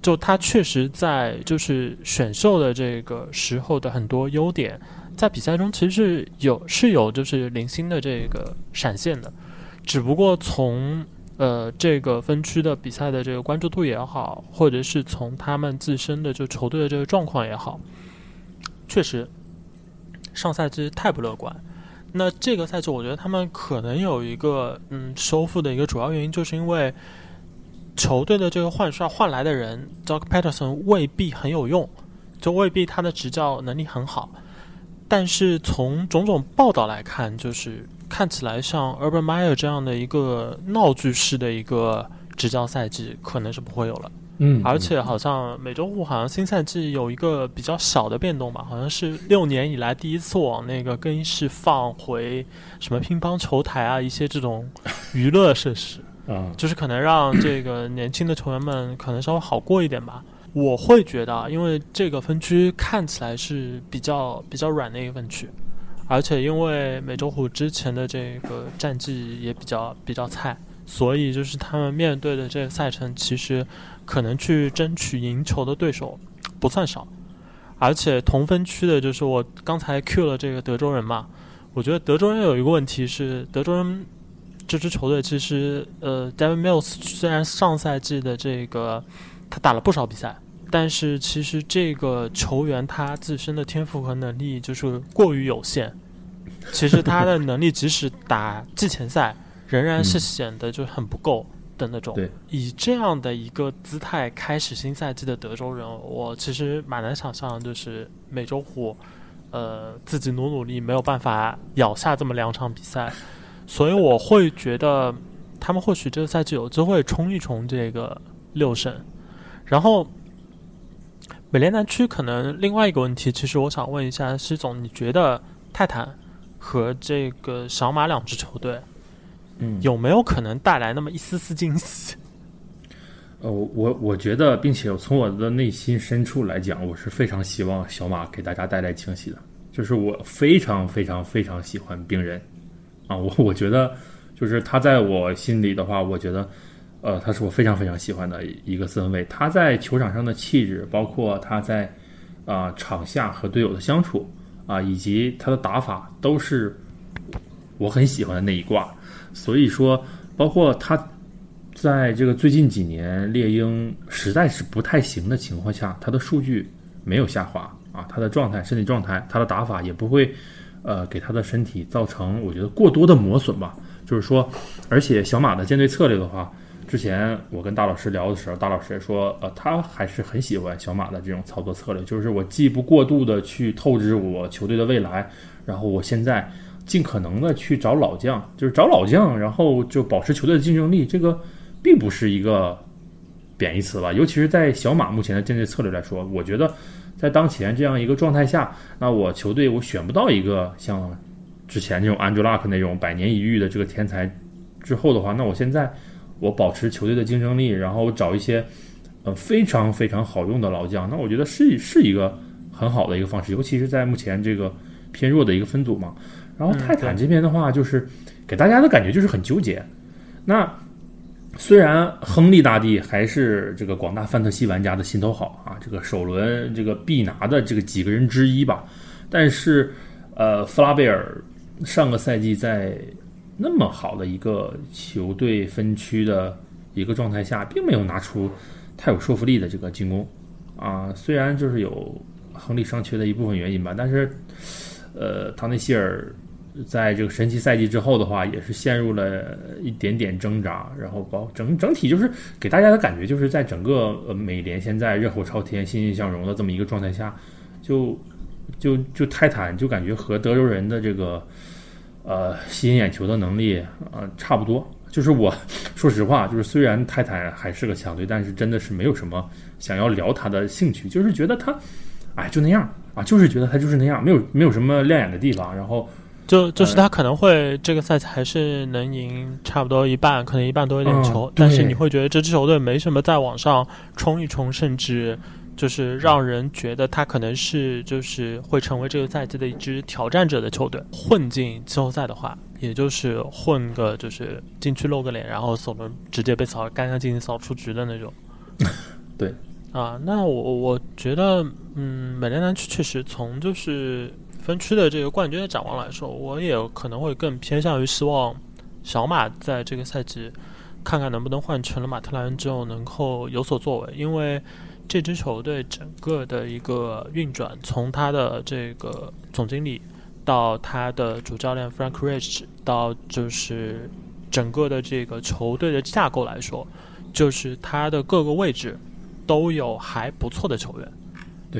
B: 就他确实在就是选秀的这个时候的很多优点，在比赛中其实是有是有就是零星的这个闪现的。只不过从呃这个分区的比赛的这个关注度也好，或者是从他们自身的就球队的这个状况也好，确实上赛季太不乐观。那这个赛季，我觉得他们可能有一个嗯收复的一个主要原因，就是因为球队的这个换帅换来的人，Doug Peterson 未必很有用，就未必他的执教能力很好。但是从种种报道来看，就是看起来像 Urban Meyer 这样的一个闹剧式的一个执教赛季，可能是不会有了。
A: 嗯，
B: 而且好像美洲虎好像新赛季有一个比较小的变动吧，好像是六年以来第一次往那个更衣室放回什么乒乓球台啊，一些这种娱乐设施
A: 啊，
B: 就是可能让这个 年轻的球员们可能稍微好过一点吧。我会觉得，因为这个分区看起来是比较比较软的一个分区，而且因为美洲虎之前的这个战绩也比较比较菜，所以就是他们面对的这个赛程其实。可能去争取赢球的对手不算少，而且同分区的就是我刚才 Q 了这个德州人嘛，我觉得德州人有一个问题是，德州人这支球队其实呃，David Mills 虽然上赛季的这个他打了不少比赛，但是其实这个球员他自身的天赋和能力就是过于有限，其实他的能力即使打季前赛，仍然是显得就很不够。的那种，以这样的一个姿态开始新赛季的德州人，我其实蛮难想象，就是美洲虎，呃，自己努努力没有办法咬下这么两场比赛，所以我会觉得他们或许这个赛季有机会冲一冲这个六胜。然后，美联南区可能另外一个问题，其实我想问一下施总，你觉得泰坦和这个小马两支球队？
A: 嗯，
B: 有没有可能带来那么一丝丝惊喜？
A: 呃，我我觉得，并且从我的内心深处来讲，我是非常希望小马给大家带来惊喜的。就是我非常非常非常喜欢病人啊，我 我觉得就是他在我心里的话，我觉得呃，他是我非常非常喜欢的一个四分卫。他在球场上的气质，包括他在啊场下和队友的相处啊，以及他的打法，都是我很喜欢的那一挂。所以说，包括他在这个最近几年猎鹰实在是不太行的情况下，他的数据没有下滑啊，他的状态、身体状态、他的打法也不会呃给他的身体造成我觉得过多的磨损吧。就是说，而且小马的舰队策略的话，之前我跟大老师聊的时候，大老师也说，呃，他还是很喜欢小马的这种操作策略，就是我既不过度的去透支我球队的未来，然后我现在。尽可能的去找老将，就是找老将，然后就保持球队的竞争力。这个并不是一个贬义词吧？尤其是在小马目前的建队策略来说，我觉得在当前这样一个状态下，那我球队我选不到一个像之前这种 Andrew Luck 那种百年一遇的这个天才之后的话，那我现在我保持球队的竞争力，然后找一些呃非常非常好用的老将，那我觉得是是一个很好的一个方式，尤其是在目前这个偏弱的一个分组嘛。然后泰坦这边的话，就是给大家的感觉就是很纠结。那虽然亨利大帝还是这个广大范特西玩家的心头好啊，这个首轮这个必拿的这个几个人之一吧，但是呃，弗拉贝尔上个赛季在那么好的一个球队分区的一个状态下，并没有拿出太有说服力的这个进攻啊。虽然就是有亨利伤缺的一部分原因吧，但是呃，唐内希尔。在这个神奇赛季之后的话，也是陷入了一点点挣扎，然后包整整体就是给大家的感觉，就是在整个呃美联现在热火朝天、欣欣向荣的这么一个状态下，就就就泰坦就感觉和德州人的这个呃吸引眼球的能力啊差不多。就是我说实话，就是虽然泰坦还是个强队，但是真的是没有什么想要聊他的兴趣，就是觉得他哎就那样啊，就是觉得他就是那样，没有没有什么亮眼的地方，然后。
B: 就就是他可能会这个赛季还是能赢差不多一半，可能一半多一点球，但是你会觉得这支球队没什么再往上冲一冲，甚至就是让人觉得他可能是就是会成为这个赛季的一支挑战者的球队。混进季后赛的话，也就是混个就是进去露个脸，然后首轮直接被扫干干净净扫出局的那种。
A: 对
B: 啊，那我我觉得嗯，美联南区确实从就是。分区的这个冠军的展望来说，我也可能会更偏向于希望小马在这个赛季看看能不能换成了马特兰之后能够有所作为，因为这支球队整个的一个运转，从他的这个总经理到他的主教练 Frank Rich，到就是整个的这个球队的架构来说，就是他的各个位置都有还不错的球员。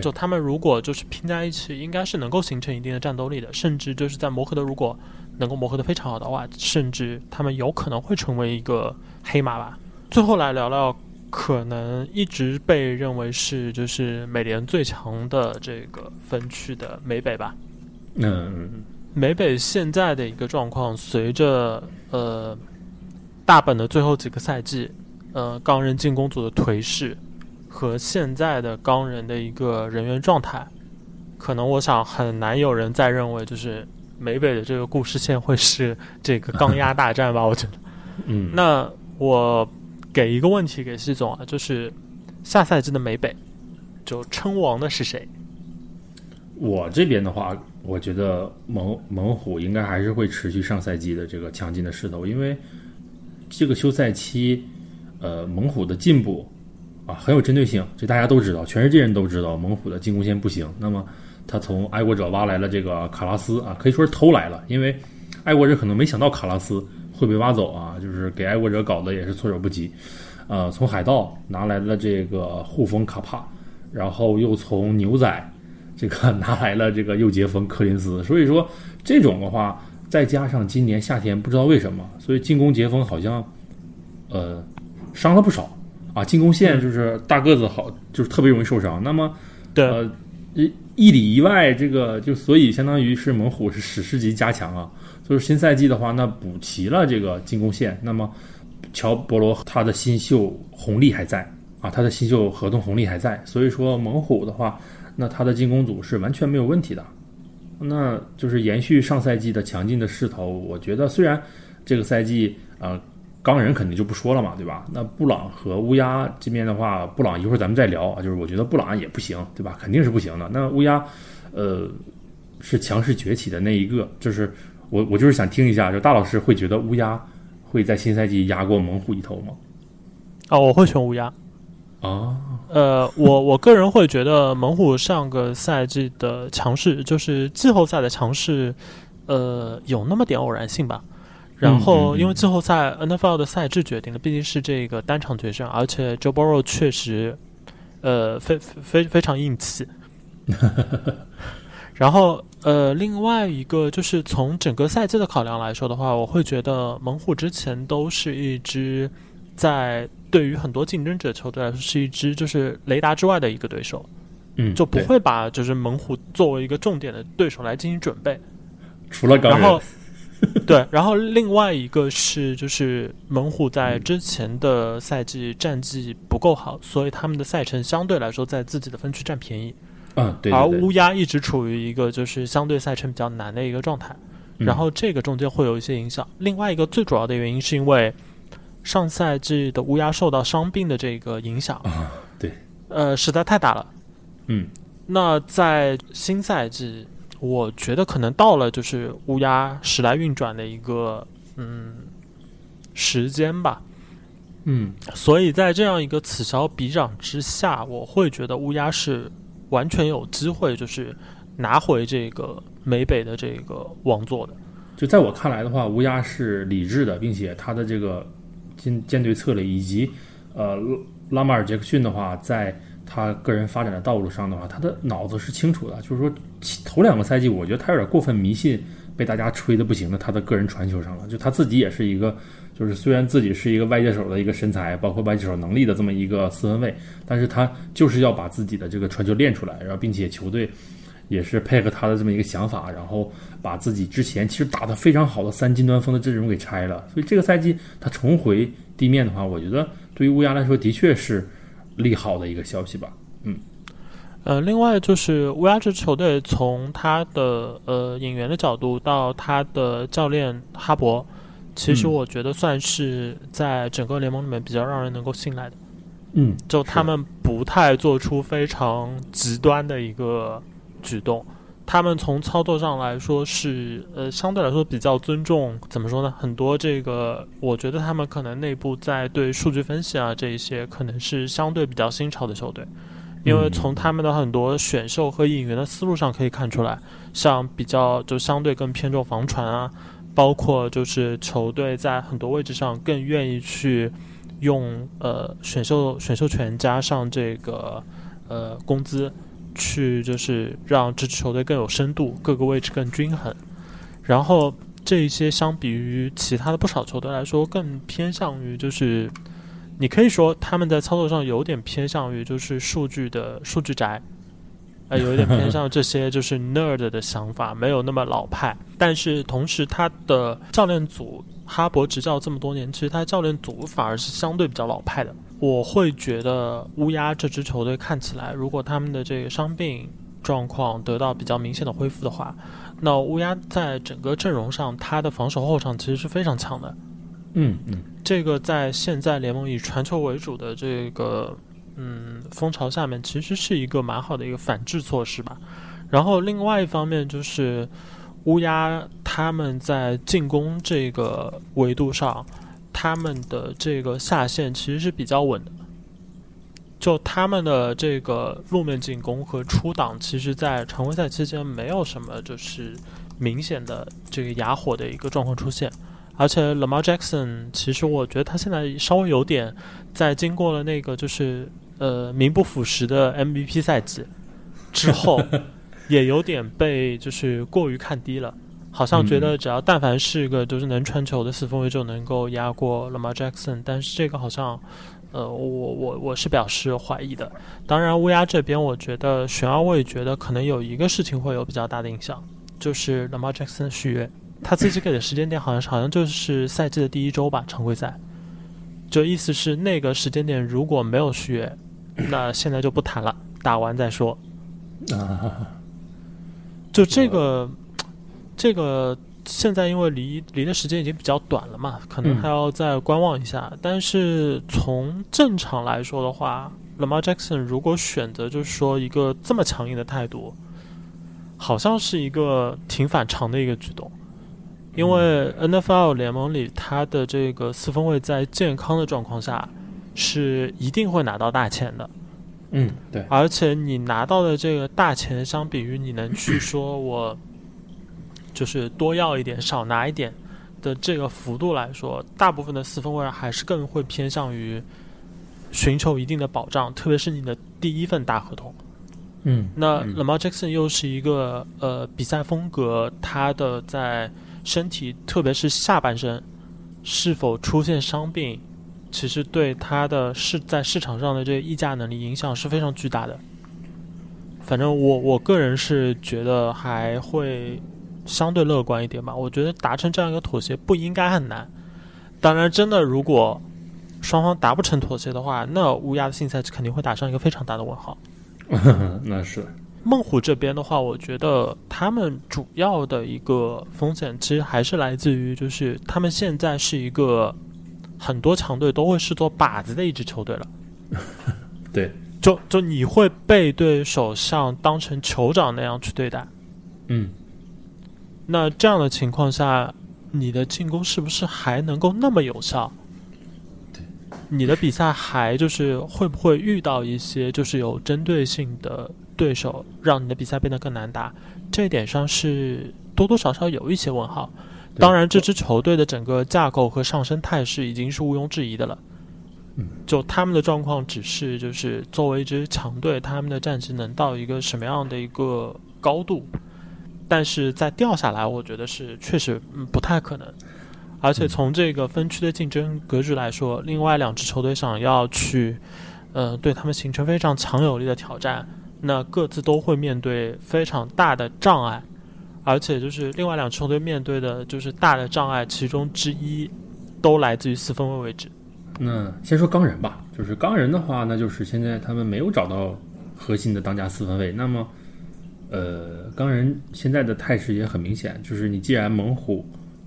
B: 就他们如果就是拼在一起，应该是能够形成一定的战斗力的，甚至就是在磨合的，如果能够磨合的非常好的话，甚至他们有可能会成为一个黑马吧。最后来聊聊，可能一直被认为是就是美联最强的这个分区的美北吧。
A: 嗯，
B: 美北现在的一个状况，随着呃大本的最后几个赛季，呃钢人进攻组的颓势。和现在的钢人的一个人员状态，可能我想很难有人再认为就是美北的这个故事线会是这个钢压大战吧？我觉得，
A: 嗯，
B: 那我给一个问题给西总啊，就是下赛季的美北就称王的是谁？
A: 我这边的话，我觉得猛猛虎应该还是会持续上赛季的这个强劲的势头，因为这个休赛期，呃，猛虎的进步。啊，很有针对性，这大家都知道，全世界人都知道，猛虎的进攻线不行。那么他从爱国者挖来了这个卡拉斯啊，可以说是偷来了，因为爱国者可能没想到卡拉斯会被挖走啊，就是给爱国者搞得也是措手不及。呃，从海盗拿来了这个护锋卡帕，然后又从牛仔这个 拿来了这个右截锋柯林斯，所以说这种的话，再加上今年夏天不知道为什么，所以进攻截锋好像呃伤了不少。啊，进攻线就是大个子好，就是特别容易受伤。那么，
B: 呃，
A: 一一里一外，这个就所以相当于是猛虎是史诗级加强啊。就是新赛季的话，那补齐了这个进攻线。那么，乔博罗他的新秀红利还在啊，他的新秀合同红利还在。所以说，猛虎的话，那他的进攻组是完全没有问题的。那就是延续上赛季的强劲的势头。我觉得虽然这个赛季啊。钢人肯定就不说了嘛，对吧？那布朗和乌鸦这边的话，布朗一会儿咱们再聊啊。就是我觉得布朗也不行，对吧？肯定是不行的。那乌鸦，呃，是强势崛起的那一个。就是我，我就是想听一下，就大老师会觉得乌鸦会在新赛季压过猛虎一头吗？
B: 啊，我会选乌鸦。
A: 啊，
B: 呃，我我个人会觉得猛虎上个赛季的强势，就是季后赛的强势，呃，有那么点偶然性吧。然后，因为季后赛 NFL 的赛制决定了，毕竟是这个单场决胜，而且 Joe Burrow 确实，呃，非非非常硬气。然后，呃，另外一个就是从整个赛季的考量来说的话，我会觉得猛虎之前都是一支在对于很多竞争者球队来说是一支就是雷达之外的一个对手，
A: 嗯，
B: 就不会把就是猛虎作为一个重点的对手来进行准备。
A: 除了钢人。
B: 对，然后另外一个是就是猛虎在之前的赛季战绩不够好，所以他们的赛程相对来说在自己的分区占便宜。
A: 嗯，对。
B: 而乌鸦一直处于一个就是相对赛程比较难的一个状态，然后这个中间会有一些影响。另外一个最主要的原因是因为上赛季的乌鸦受到伤病的这个影响
A: 啊，对，
B: 呃，实在太大了。
A: 嗯，
B: 那在新赛季。我觉得可能到了就是乌鸦时来运转的一个嗯时间吧，
A: 嗯，
B: 所以在这样一个此消彼长之下，我会觉得乌鸦是完全有机会就是拿回这个美北的这个王座的。
A: 就在我看来的话，乌鸦是理智的，并且他的这个舰舰队策略以及呃拉马尔杰克逊的话在。他个人发展的道路上的话，他的脑子是清楚的。就是说，头两个赛季，我觉得他有点过分迷信，被大家吹的不行的。他的个人传球上了，就他自己也是一个，就是虽然自己是一个外接手的一个身材，包括外接手能力的这么一个四分卫，但是他就是要把自己的这个传球练出来，然后并且球队也是配合他的这么一个想法，然后把自己之前其实打得非常好的三金端锋的阵容给拆了。所以这个赛季他重回地面的话，我觉得对于乌鸦来说，的确是。利好的一个消息吧，嗯，
B: 呃，另外就是乌鸦这支球队，从他的呃引援的角度到他的教练哈勃，其实我觉得算是在整个联盟里面比较让人能够信赖的，
A: 嗯，
B: 就他们不太做出非常极端的一个举动。他们从操作上来说是，呃，相对来说比较尊重，怎么说呢？很多这个，我觉得他们可能内部在对数据分析啊这一些，可能是相对比较新潮的球队，因为从他们的很多选秀和引援的思路上可以看出来，像比较就相对更偏重防传啊，包括就是球队在很多位置上更愿意去用呃选秀选秀权加上这个呃工资。去就是让这支球队更有深度，各个位置更均衡。然后这一些相比于其他的不少球队来说，更偏向于就是，你可以说他们在操作上有点偏向于就是数据的数据宅，呃，有一点偏向这些就是 nerd 的想法，没有那么老派。但是同时，他的教练组哈勃执教这么多年，其实他教练组反而是相对比较老派的。我会觉得乌鸦这支球队看起来，如果他们的这个伤病状况得到比较明显的恢复的话，那乌鸦在整个阵容上，它的防守后场其实是非常强的。
A: 嗯嗯，
B: 这个在现在联盟以传球为主的这个嗯风潮下面，其实是一个蛮好的一个反制措施吧。然后另外一方面就是乌鸦他们在进攻这个维度上。他们的这个下限其实是比较稳的，就他们的这个路面进攻和出挡，其实，在常规赛期间没有什么就是明显的这个哑火的一个状况出现。而且 Lamar Jackson，其实我觉得他现在稍微有点在经过了那个就是呃名不副实的 MVP 赛季之后，也有点被就是过于看低了。好像觉得只要但凡是一个就是能传球的四分卫就能够压过 Lamar Jackson，但是这个好像，呃，我我我是表示怀疑的。当然，乌鸦这边我觉得玄奥我也觉得可能有一个事情会有比较大的影响，就是 Lamar Jackson 的续约，他自己给的时间点好像是好像就是赛季的第一周吧，常规赛。就意思是那个时间点如果没有续约，那现在就不谈了，打完再说。
A: 啊，
B: 就这个。这个现在因为离离的时间已经比较短了嘛，可能还要再观望一下。但是从正常来说的话，Lamar Jackson 如果选择就是说一个这么强硬的态度，好像是一个挺反常的一个举动。因为 NFL 联盟里他的这个四分卫在健康的状况下是一定会拿到大钱的。
A: 嗯，对。
B: 而且你拿到的这个大钱，相比于你能去说我。就是多要一点，少拿一点的这个幅度来说，大部分的四分卫还是更会偏向于寻求一定的保障，特别是你的第一份大合同。
A: 嗯，
B: 那 Lamar Jackson 又是一个呃比赛风格，他的在身体，特别是下半身是否出现伤病，其实对他的市在市场上的这个溢价能力影响是非常巨大的。反正我我个人是觉得还会。相对乐观一点吧。我觉得达成这样一个妥协不应该很难。当然，真的如果双方达不成妥协的话，那乌鸦的新赛季肯定会打上一个非常大的问号。
A: 那是
B: 孟虎这边的话，我觉得他们主要的一个风险其实还是来自于，就是他们现在是一个很多强队都会视作靶子的一支球队了。
A: 对，
B: 就就你会被对手像当成酋长那样去对待。
A: 嗯，
B: 那这样的情况下，你的进攻是不是还能够那么有效？
A: 对，
B: 你的比赛还就是会不会遇到一些就是有针对性的对手，让你的比赛变得更难打？这一点上是多多少少有一些问号。当然，这支球队的整个架构和上升态势已经是毋庸置疑的了。
A: 嗯，
B: 就他们的状况，只是就是作为一支强队，他们的战绩能到一个什么样的一个高度？但是再掉下来，我觉得是确实嗯不太可能。而且从这个分区的竞争格局来说，另外两支球队想要去，呃，对他们形成非常强有力的挑战，那各自都会面对非常大的障碍。而且就是另外两支球队面对的就是大的障碍，其中之一都来自于四分卫位置。
A: 那先说钢人吧，就是钢人的话，那就是现在他们没有找到核心的当家四分卫。那么，呃，钢人现在的态势也很明显，就是你既然猛虎，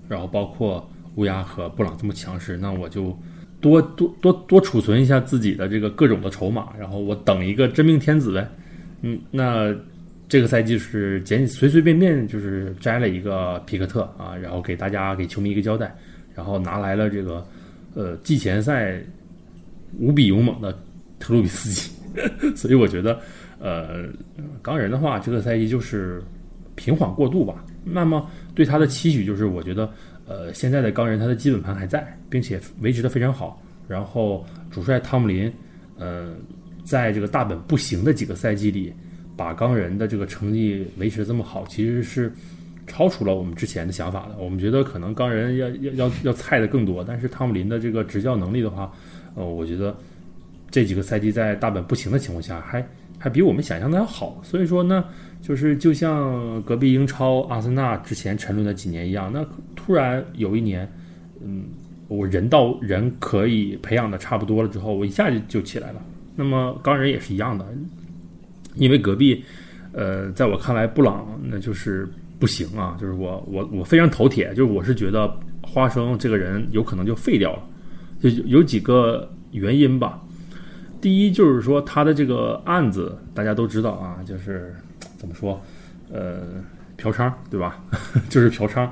A: 然后包括乌鸦和布朗这么强势，那我就多多多多储存一下自己的这个各种的筹码，然后我等一个真命天子呗。嗯，那这个赛季是简随随便便就是摘了一个皮克特啊，然后给大家给球迷一个交代，然后拿来了这个。呃，季前赛无比勇猛的特鲁比斯基，所以我觉得，呃，钢人的话，这个赛季就是平缓过渡吧。那么对他的期许就是，我觉得，呃，现在的钢人他的基本盘还在，并且维持的非常好。然后主帅汤姆林，呃，在这个大本不行的几个赛季里，把钢人的这个成绩维持这么好，其实是。超出了我们之前的想法的，我们觉得可能钢人要要要要菜的更多，但是汤姆林的这个执教能力的话，呃，我觉得这几个赛季在大本不行的情况下，还还比我们想象的要好。所以说呢，就是就像隔壁英超阿森纳之前沉沦的几年一样，那突然有一年，嗯，我人到人可以培养的差不多了之后，我一下就就起来了。那么钢人也是一样的，因为隔壁，呃，在我看来，布朗那就是。不行啊！就是我我我非常头铁，就是我是觉得花生这个人有可能就废掉了，就有几个原因吧。第一就是说他的这个案子大家都知道啊，就是怎么说，呃，嫖娼对吧？就是嫖娼。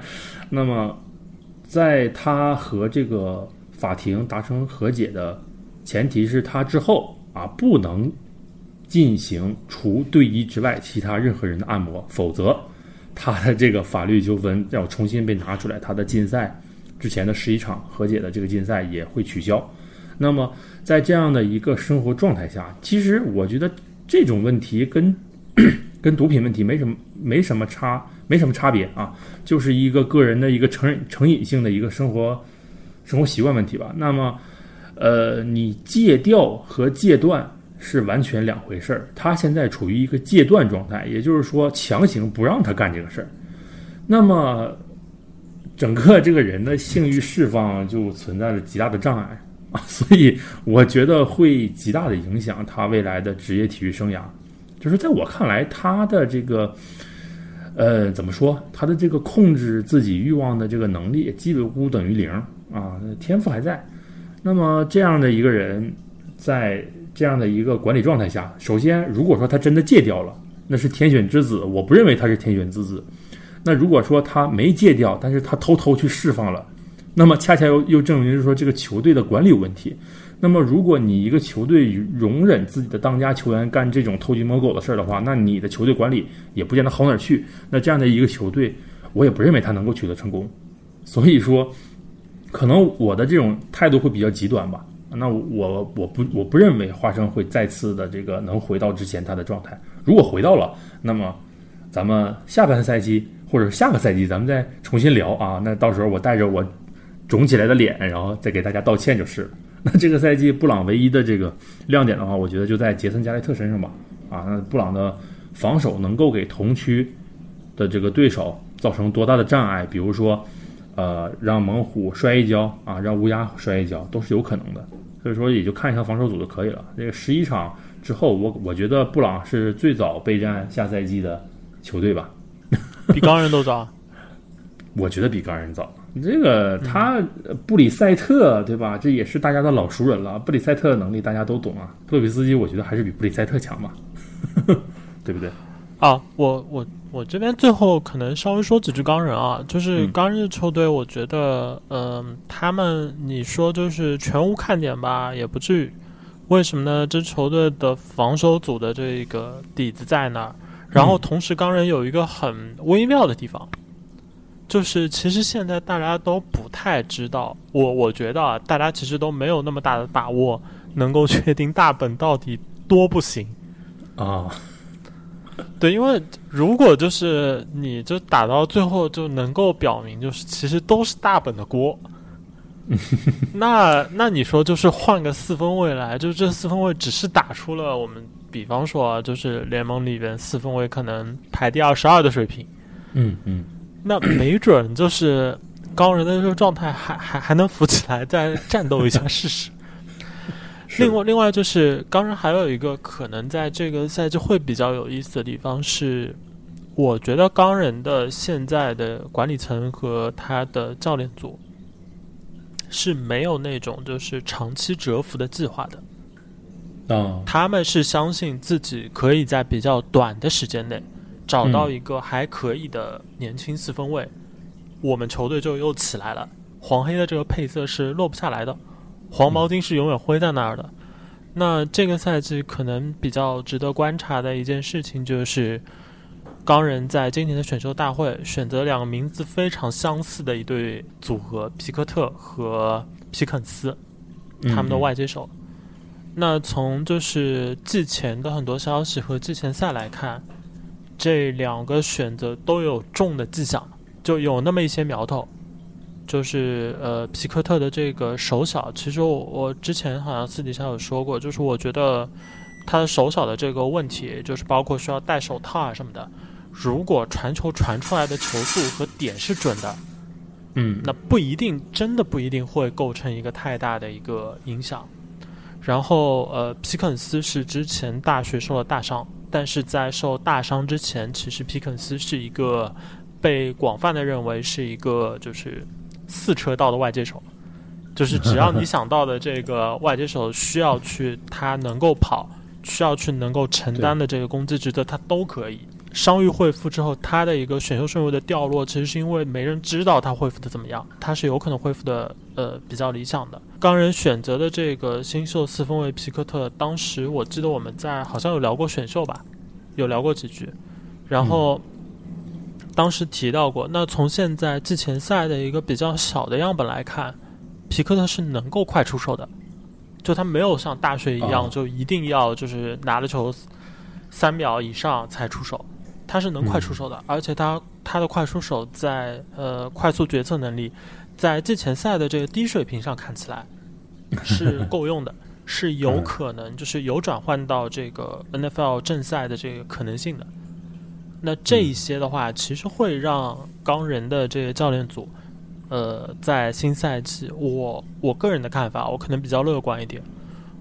A: 那么在他和这个法庭达成和解的前提是他之后啊不能进行除队医之外其他任何人的按摩，否则。他的这个法律纠纷要重新被拿出来，他的禁赛之前的十一场和解的这个禁赛也会取消。那么在这样的一个生活状态下，其实我觉得这种问题跟 跟毒品问题没什么没什么差没什么差别啊，就是一个个人的一个成成瘾性的一个生活生活习惯问题吧。那么呃，你戒掉和戒断。是完全两回事儿。他现在处于一个戒断状态，也就是说强行不让他干这个事儿。那么，整个这个人的性欲释放就存在着极大的障碍啊，所以我觉得会极大的影响他未来的职业体育生涯。就是在我看来，他的这个呃，怎么说？他的这个控制自己欲望的这个能力几乎等于零啊，天赋还在。那么这样的一个人，在这样的一个管理状态下，首先，如果说他真的戒掉了，那是天选之子。我不认为他是天选之子。那如果说他没戒掉，但是他偷偷去释放了，那么恰恰又又证明是说这个球队的管理有问题。那么，如果你一个球队容忍自己的当家球员干这种偷鸡摸狗的事儿的话，那你的球队管理也不见得好哪儿去。那这样的一个球队，我也不认为他能够取得成功。所以说，可能我的这种态度会比较极端吧。那我我不我不认为花生会再次的这个能回到之前他的状态。如果回到了，那么咱们下半赛季或者下个赛季咱们再重新聊啊。那到时候我带着我肿起来的脸，然后再给大家道歉就是。那这个赛季布朗唯一的这个亮点的话，我觉得就在杰森加内特身上吧。啊，那布朗的防守能够给同区的这个对手造成多大的障碍，比如说，呃，让猛虎摔一跤啊，让乌鸦摔一跤，都是有可能的。所以说，也就看一下防守组就可以了。这个十一场之后，我我觉得布朗是最早备战下赛季的球队吧，
B: 比钢人都早。
A: 我觉得比钢人早。你这个他布里塞特对吧？这也是大家的老熟人了。布里塞特的能力大家都懂啊。特鲁比斯基，我觉得还是比布里塞特强吧，对不对？
B: 啊，我我我这边最后可能稍微说几句钢人啊，就是钢人球队，我觉得，嗯，他们你说就是全无看点吧，也不至于。为什么呢？这球队的防守组的这个底子在那儿，然后同时钢人有一个很微妙的地方。就是其实现在大家都不太知道，我我觉得啊，大家其实都没有那么大的把握能够确定大本到底多不行
A: 啊。
B: 对，因为如果就是你就打到最后就能够表明，就是其实都是大本的锅，那那你说就是换个四分位来，就这四分位只是打出了我们比方说就是联盟里边四分位可能排第二十二的水平，
A: 嗯嗯。
B: 那没准就是高人的这个状态还还还能扶起来，再战斗一下试试。另外，另外就是钢人还有一个可能在这个赛季会比较有意思的地方是，我觉得钢人的现在的管理层和他的教练组是没有那种就是长期蛰伏的计划的。
A: 啊，
B: 他们是相信自己可以在比较短的时间内。找到一个还可以的年轻四分卫，我们球队就又起来了。黄黑的这个配色是落不下来的，黄毛巾是永远灰在那儿的。那这个赛季可能比较值得观察的一件事情就是，钢人在今年的选秀大会选择两个名字非常相似的一对组合皮克特和皮肯斯，他们的外接手。那从就是季前的很多消息和季前赛来看。这两个选择都有中的迹象，就有那么一些苗头。就是呃，皮克特的这个手小，其实我我之前好像私底下有说过，就是我觉得他的手小的这个问题，就是包括需要戴手套啊什么的。如果传球传出来的球速和点是准的，
A: 嗯，
B: 那不一定真的不一定会构成一个太大的一个影响。然后呃，皮肯斯是之前大学受了大伤。但是在受大伤之前，其实皮肯斯是一个被广泛的认为是一个就是四车道的外接手，就是只要你想到的这个外接手需要去他能够跑，需要去能够承担的这个攻击职责，他都可以。伤愈恢复之后，他的一个选秀顺位的掉落，其实是因为没人知道他恢复的怎么样，他是有可能恢复的呃比较理想的。钢人选择的这个新秀四分卫皮克特，当时我记得我们在好像有聊过选秀吧，有聊过几句，然后当时提到过。那从现在季前赛的一个比较小的样本来看，皮克特是能够快出手的，就他没有像大学一样，就一定要就是拿了球三秒以上才出手。他是能快出手的，而且他他的快出手在呃快速决策能力，在季前赛的这个低水平上看起来是够用的，是有可能就是有转换到这个 NFL 正赛的这个可能性的。那这一些的话，其实会让钢人的这个教练组，呃，在新赛季，我我个人的看法，我可能比较乐观一点。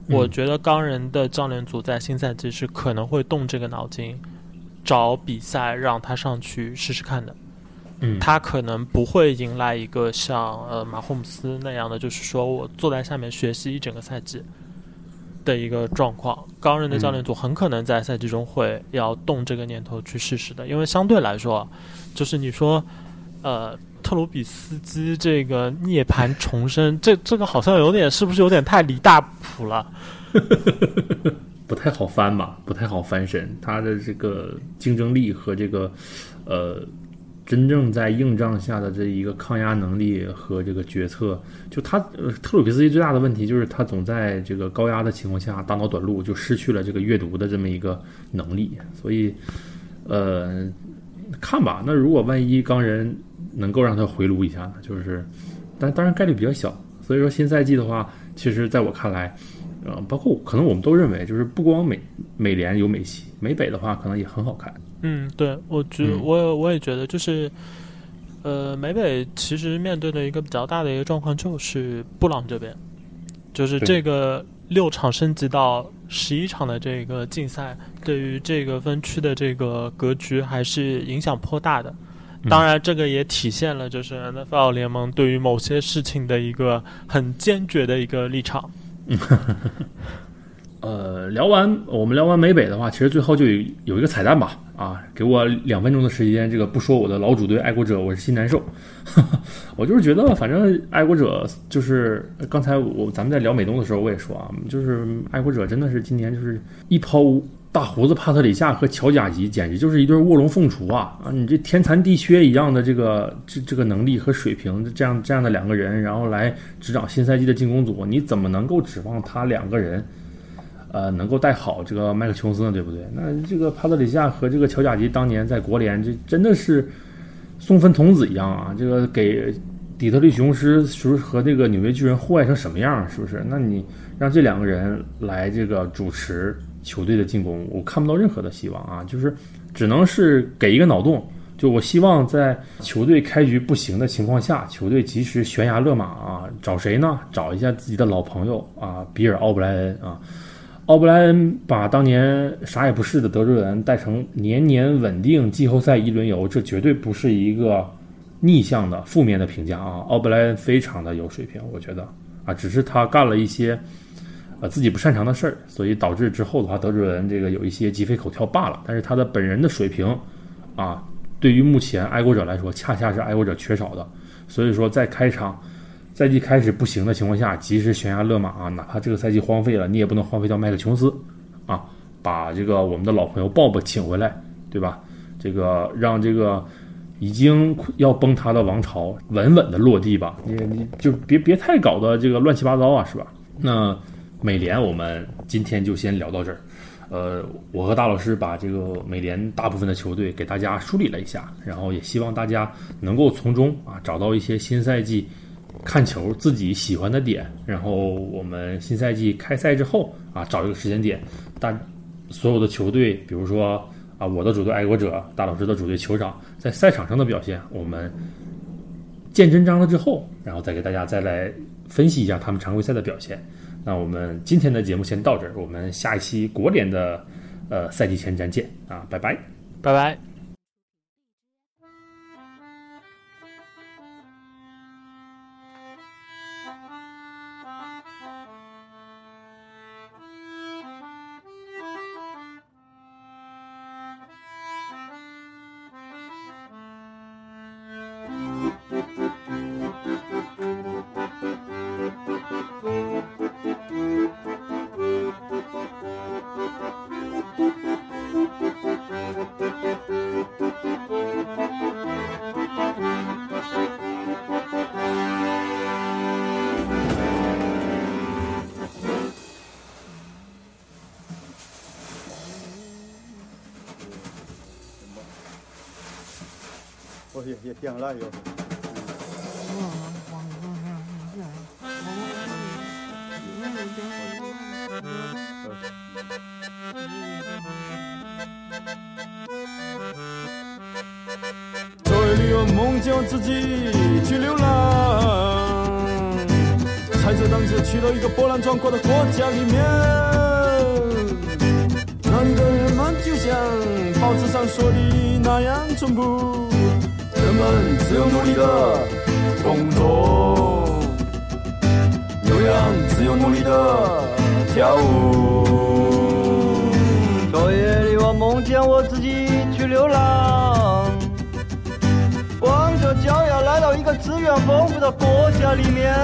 B: 我觉得钢人的教练组在新赛季是可能会动这个脑筋。找比赛让他上去试试看的，
A: 嗯，
B: 他可能不会迎来一个像呃马霍姆斯那样的，就是说我坐在下面学习一整个赛季的一个状况。刚人的教练组很可能在赛季中会要动这个念头去试试的，因为相对来说，就是你说呃特鲁比斯基这个涅槃重生，这这个好像有点是不是有点太离大谱了？
A: 不太好翻吧，不太好翻身。他的这个竞争力和这个，呃，真正在硬仗下的这一个抗压能力和这个决策，就他呃特鲁比斯基最大的问题就是他总在这个高压的情况下大脑短路，就失去了这个阅读的这么一个能力。所以，呃，看吧。那如果万一钢人能够让他回炉一下呢？就是，但当然概率比较小。所以说新赛季的话，其实在我看来。呃，包括可能我们都认为，就是不光美美联有美西，美北的话可能也很好看。
B: 嗯，对，我觉我我也觉得，就是呃，美北其实面对的一个比较大的一个状况就是布朗这边，就是这个六场升级到十一场的这个竞赛，对于这个分区的这个格局还是影响颇大的。
A: 嗯
B: 当然，这个也体现了就是 NFL 联盟对于某些事情的一个很坚决的一个立场。
A: 呃，聊完我们聊完美北的话，其实最后就有有一个彩蛋吧，啊，给我两分钟的时间，这个不说我的老主队爱国者，我是心难受。我就是觉得，反正爱国者就是刚才我咱们在聊美东的时候，我也说啊，就是爱国者真的是今年就是一抛大胡子帕特里夏和乔贾吉，简直就是一对卧龙凤雏啊！啊，你这天残地缺一样的这个这这个能力和水平，这样这样的两个人，然后来执掌新赛季的进攻组，你怎么能够指望他两个人？呃，能够带好这个麦克琼斯呢，对不对？那这个帕特里夏和这个乔贾吉当年在国联，这真的是送分童子一样啊！这个给底特律雄狮是和这个纽约巨人祸害成什么样，是不是？那你让这两个人来这个主持球队的进攻，我看不到任何的希望啊！就是只能是给一个脑洞，就我希望在球队开局不行的情况下，球队及时悬崖勒马啊！找谁呢？找一下自己的老朋友啊，比尔奥布莱恩啊。奥布莱恩把当年啥也不是的德州人带成年年稳定季后赛一轮游，这绝对不是一个逆向的负面的评价啊！奥布莱恩非常的有水平，我觉得啊，只是他干了一些呃自己不擅长的事儿，所以导致之后的话德州人这个有一些鸡飞狗跳罢了。但是他的本人的水平啊，对于目前爱国者来说，恰恰是爱国者缺少的。所以说在开场。赛季开始不行的情况下，及时悬崖勒马啊！哪怕这个赛季荒废了，你也不能荒废掉麦克琼斯啊！把这个我们的老朋友鲍勃请回来，对吧？这个让这个已经要崩塌的王朝稳稳的落地吧！你你就别别太搞得这个乱七八糟啊，是吧？那美联我们今天就先聊到这儿。呃，我和大老师把这个美联大部分的球队给大家梳理了一下，然后也希望大家能够从中啊找到一些新赛季。看球自己喜欢的点，然后我们新赛季开赛之后啊，找一个时间点，大所有的球队，比如说啊，我的主队爱国者，大老师的主队酋长，在赛场上的表现，我们见真章了之后，然后再给大家再来分析一下他们常规赛的表现。那我们今天的节目先到这儿，我们下一期国联的呃赛季前瞻见啊，拜拜，
B: 拜拜。
D: 哦也也挺辣哟。去到一个波澜壮阔的国家里面，那里的人们就像报纸上说的那样淳朴，人们只有努力的工作，牛羊只有努力的跳舞。
E: 昨夜里我梦见我自己去流浪，光着脚丫来到一个资源丰富的国家里面，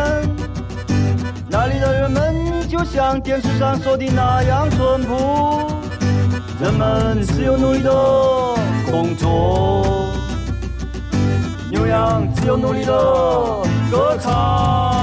E: 的人们就像电视上说的那样淳朴，人们只有努力的工作，牛羊只有努力的歌唱。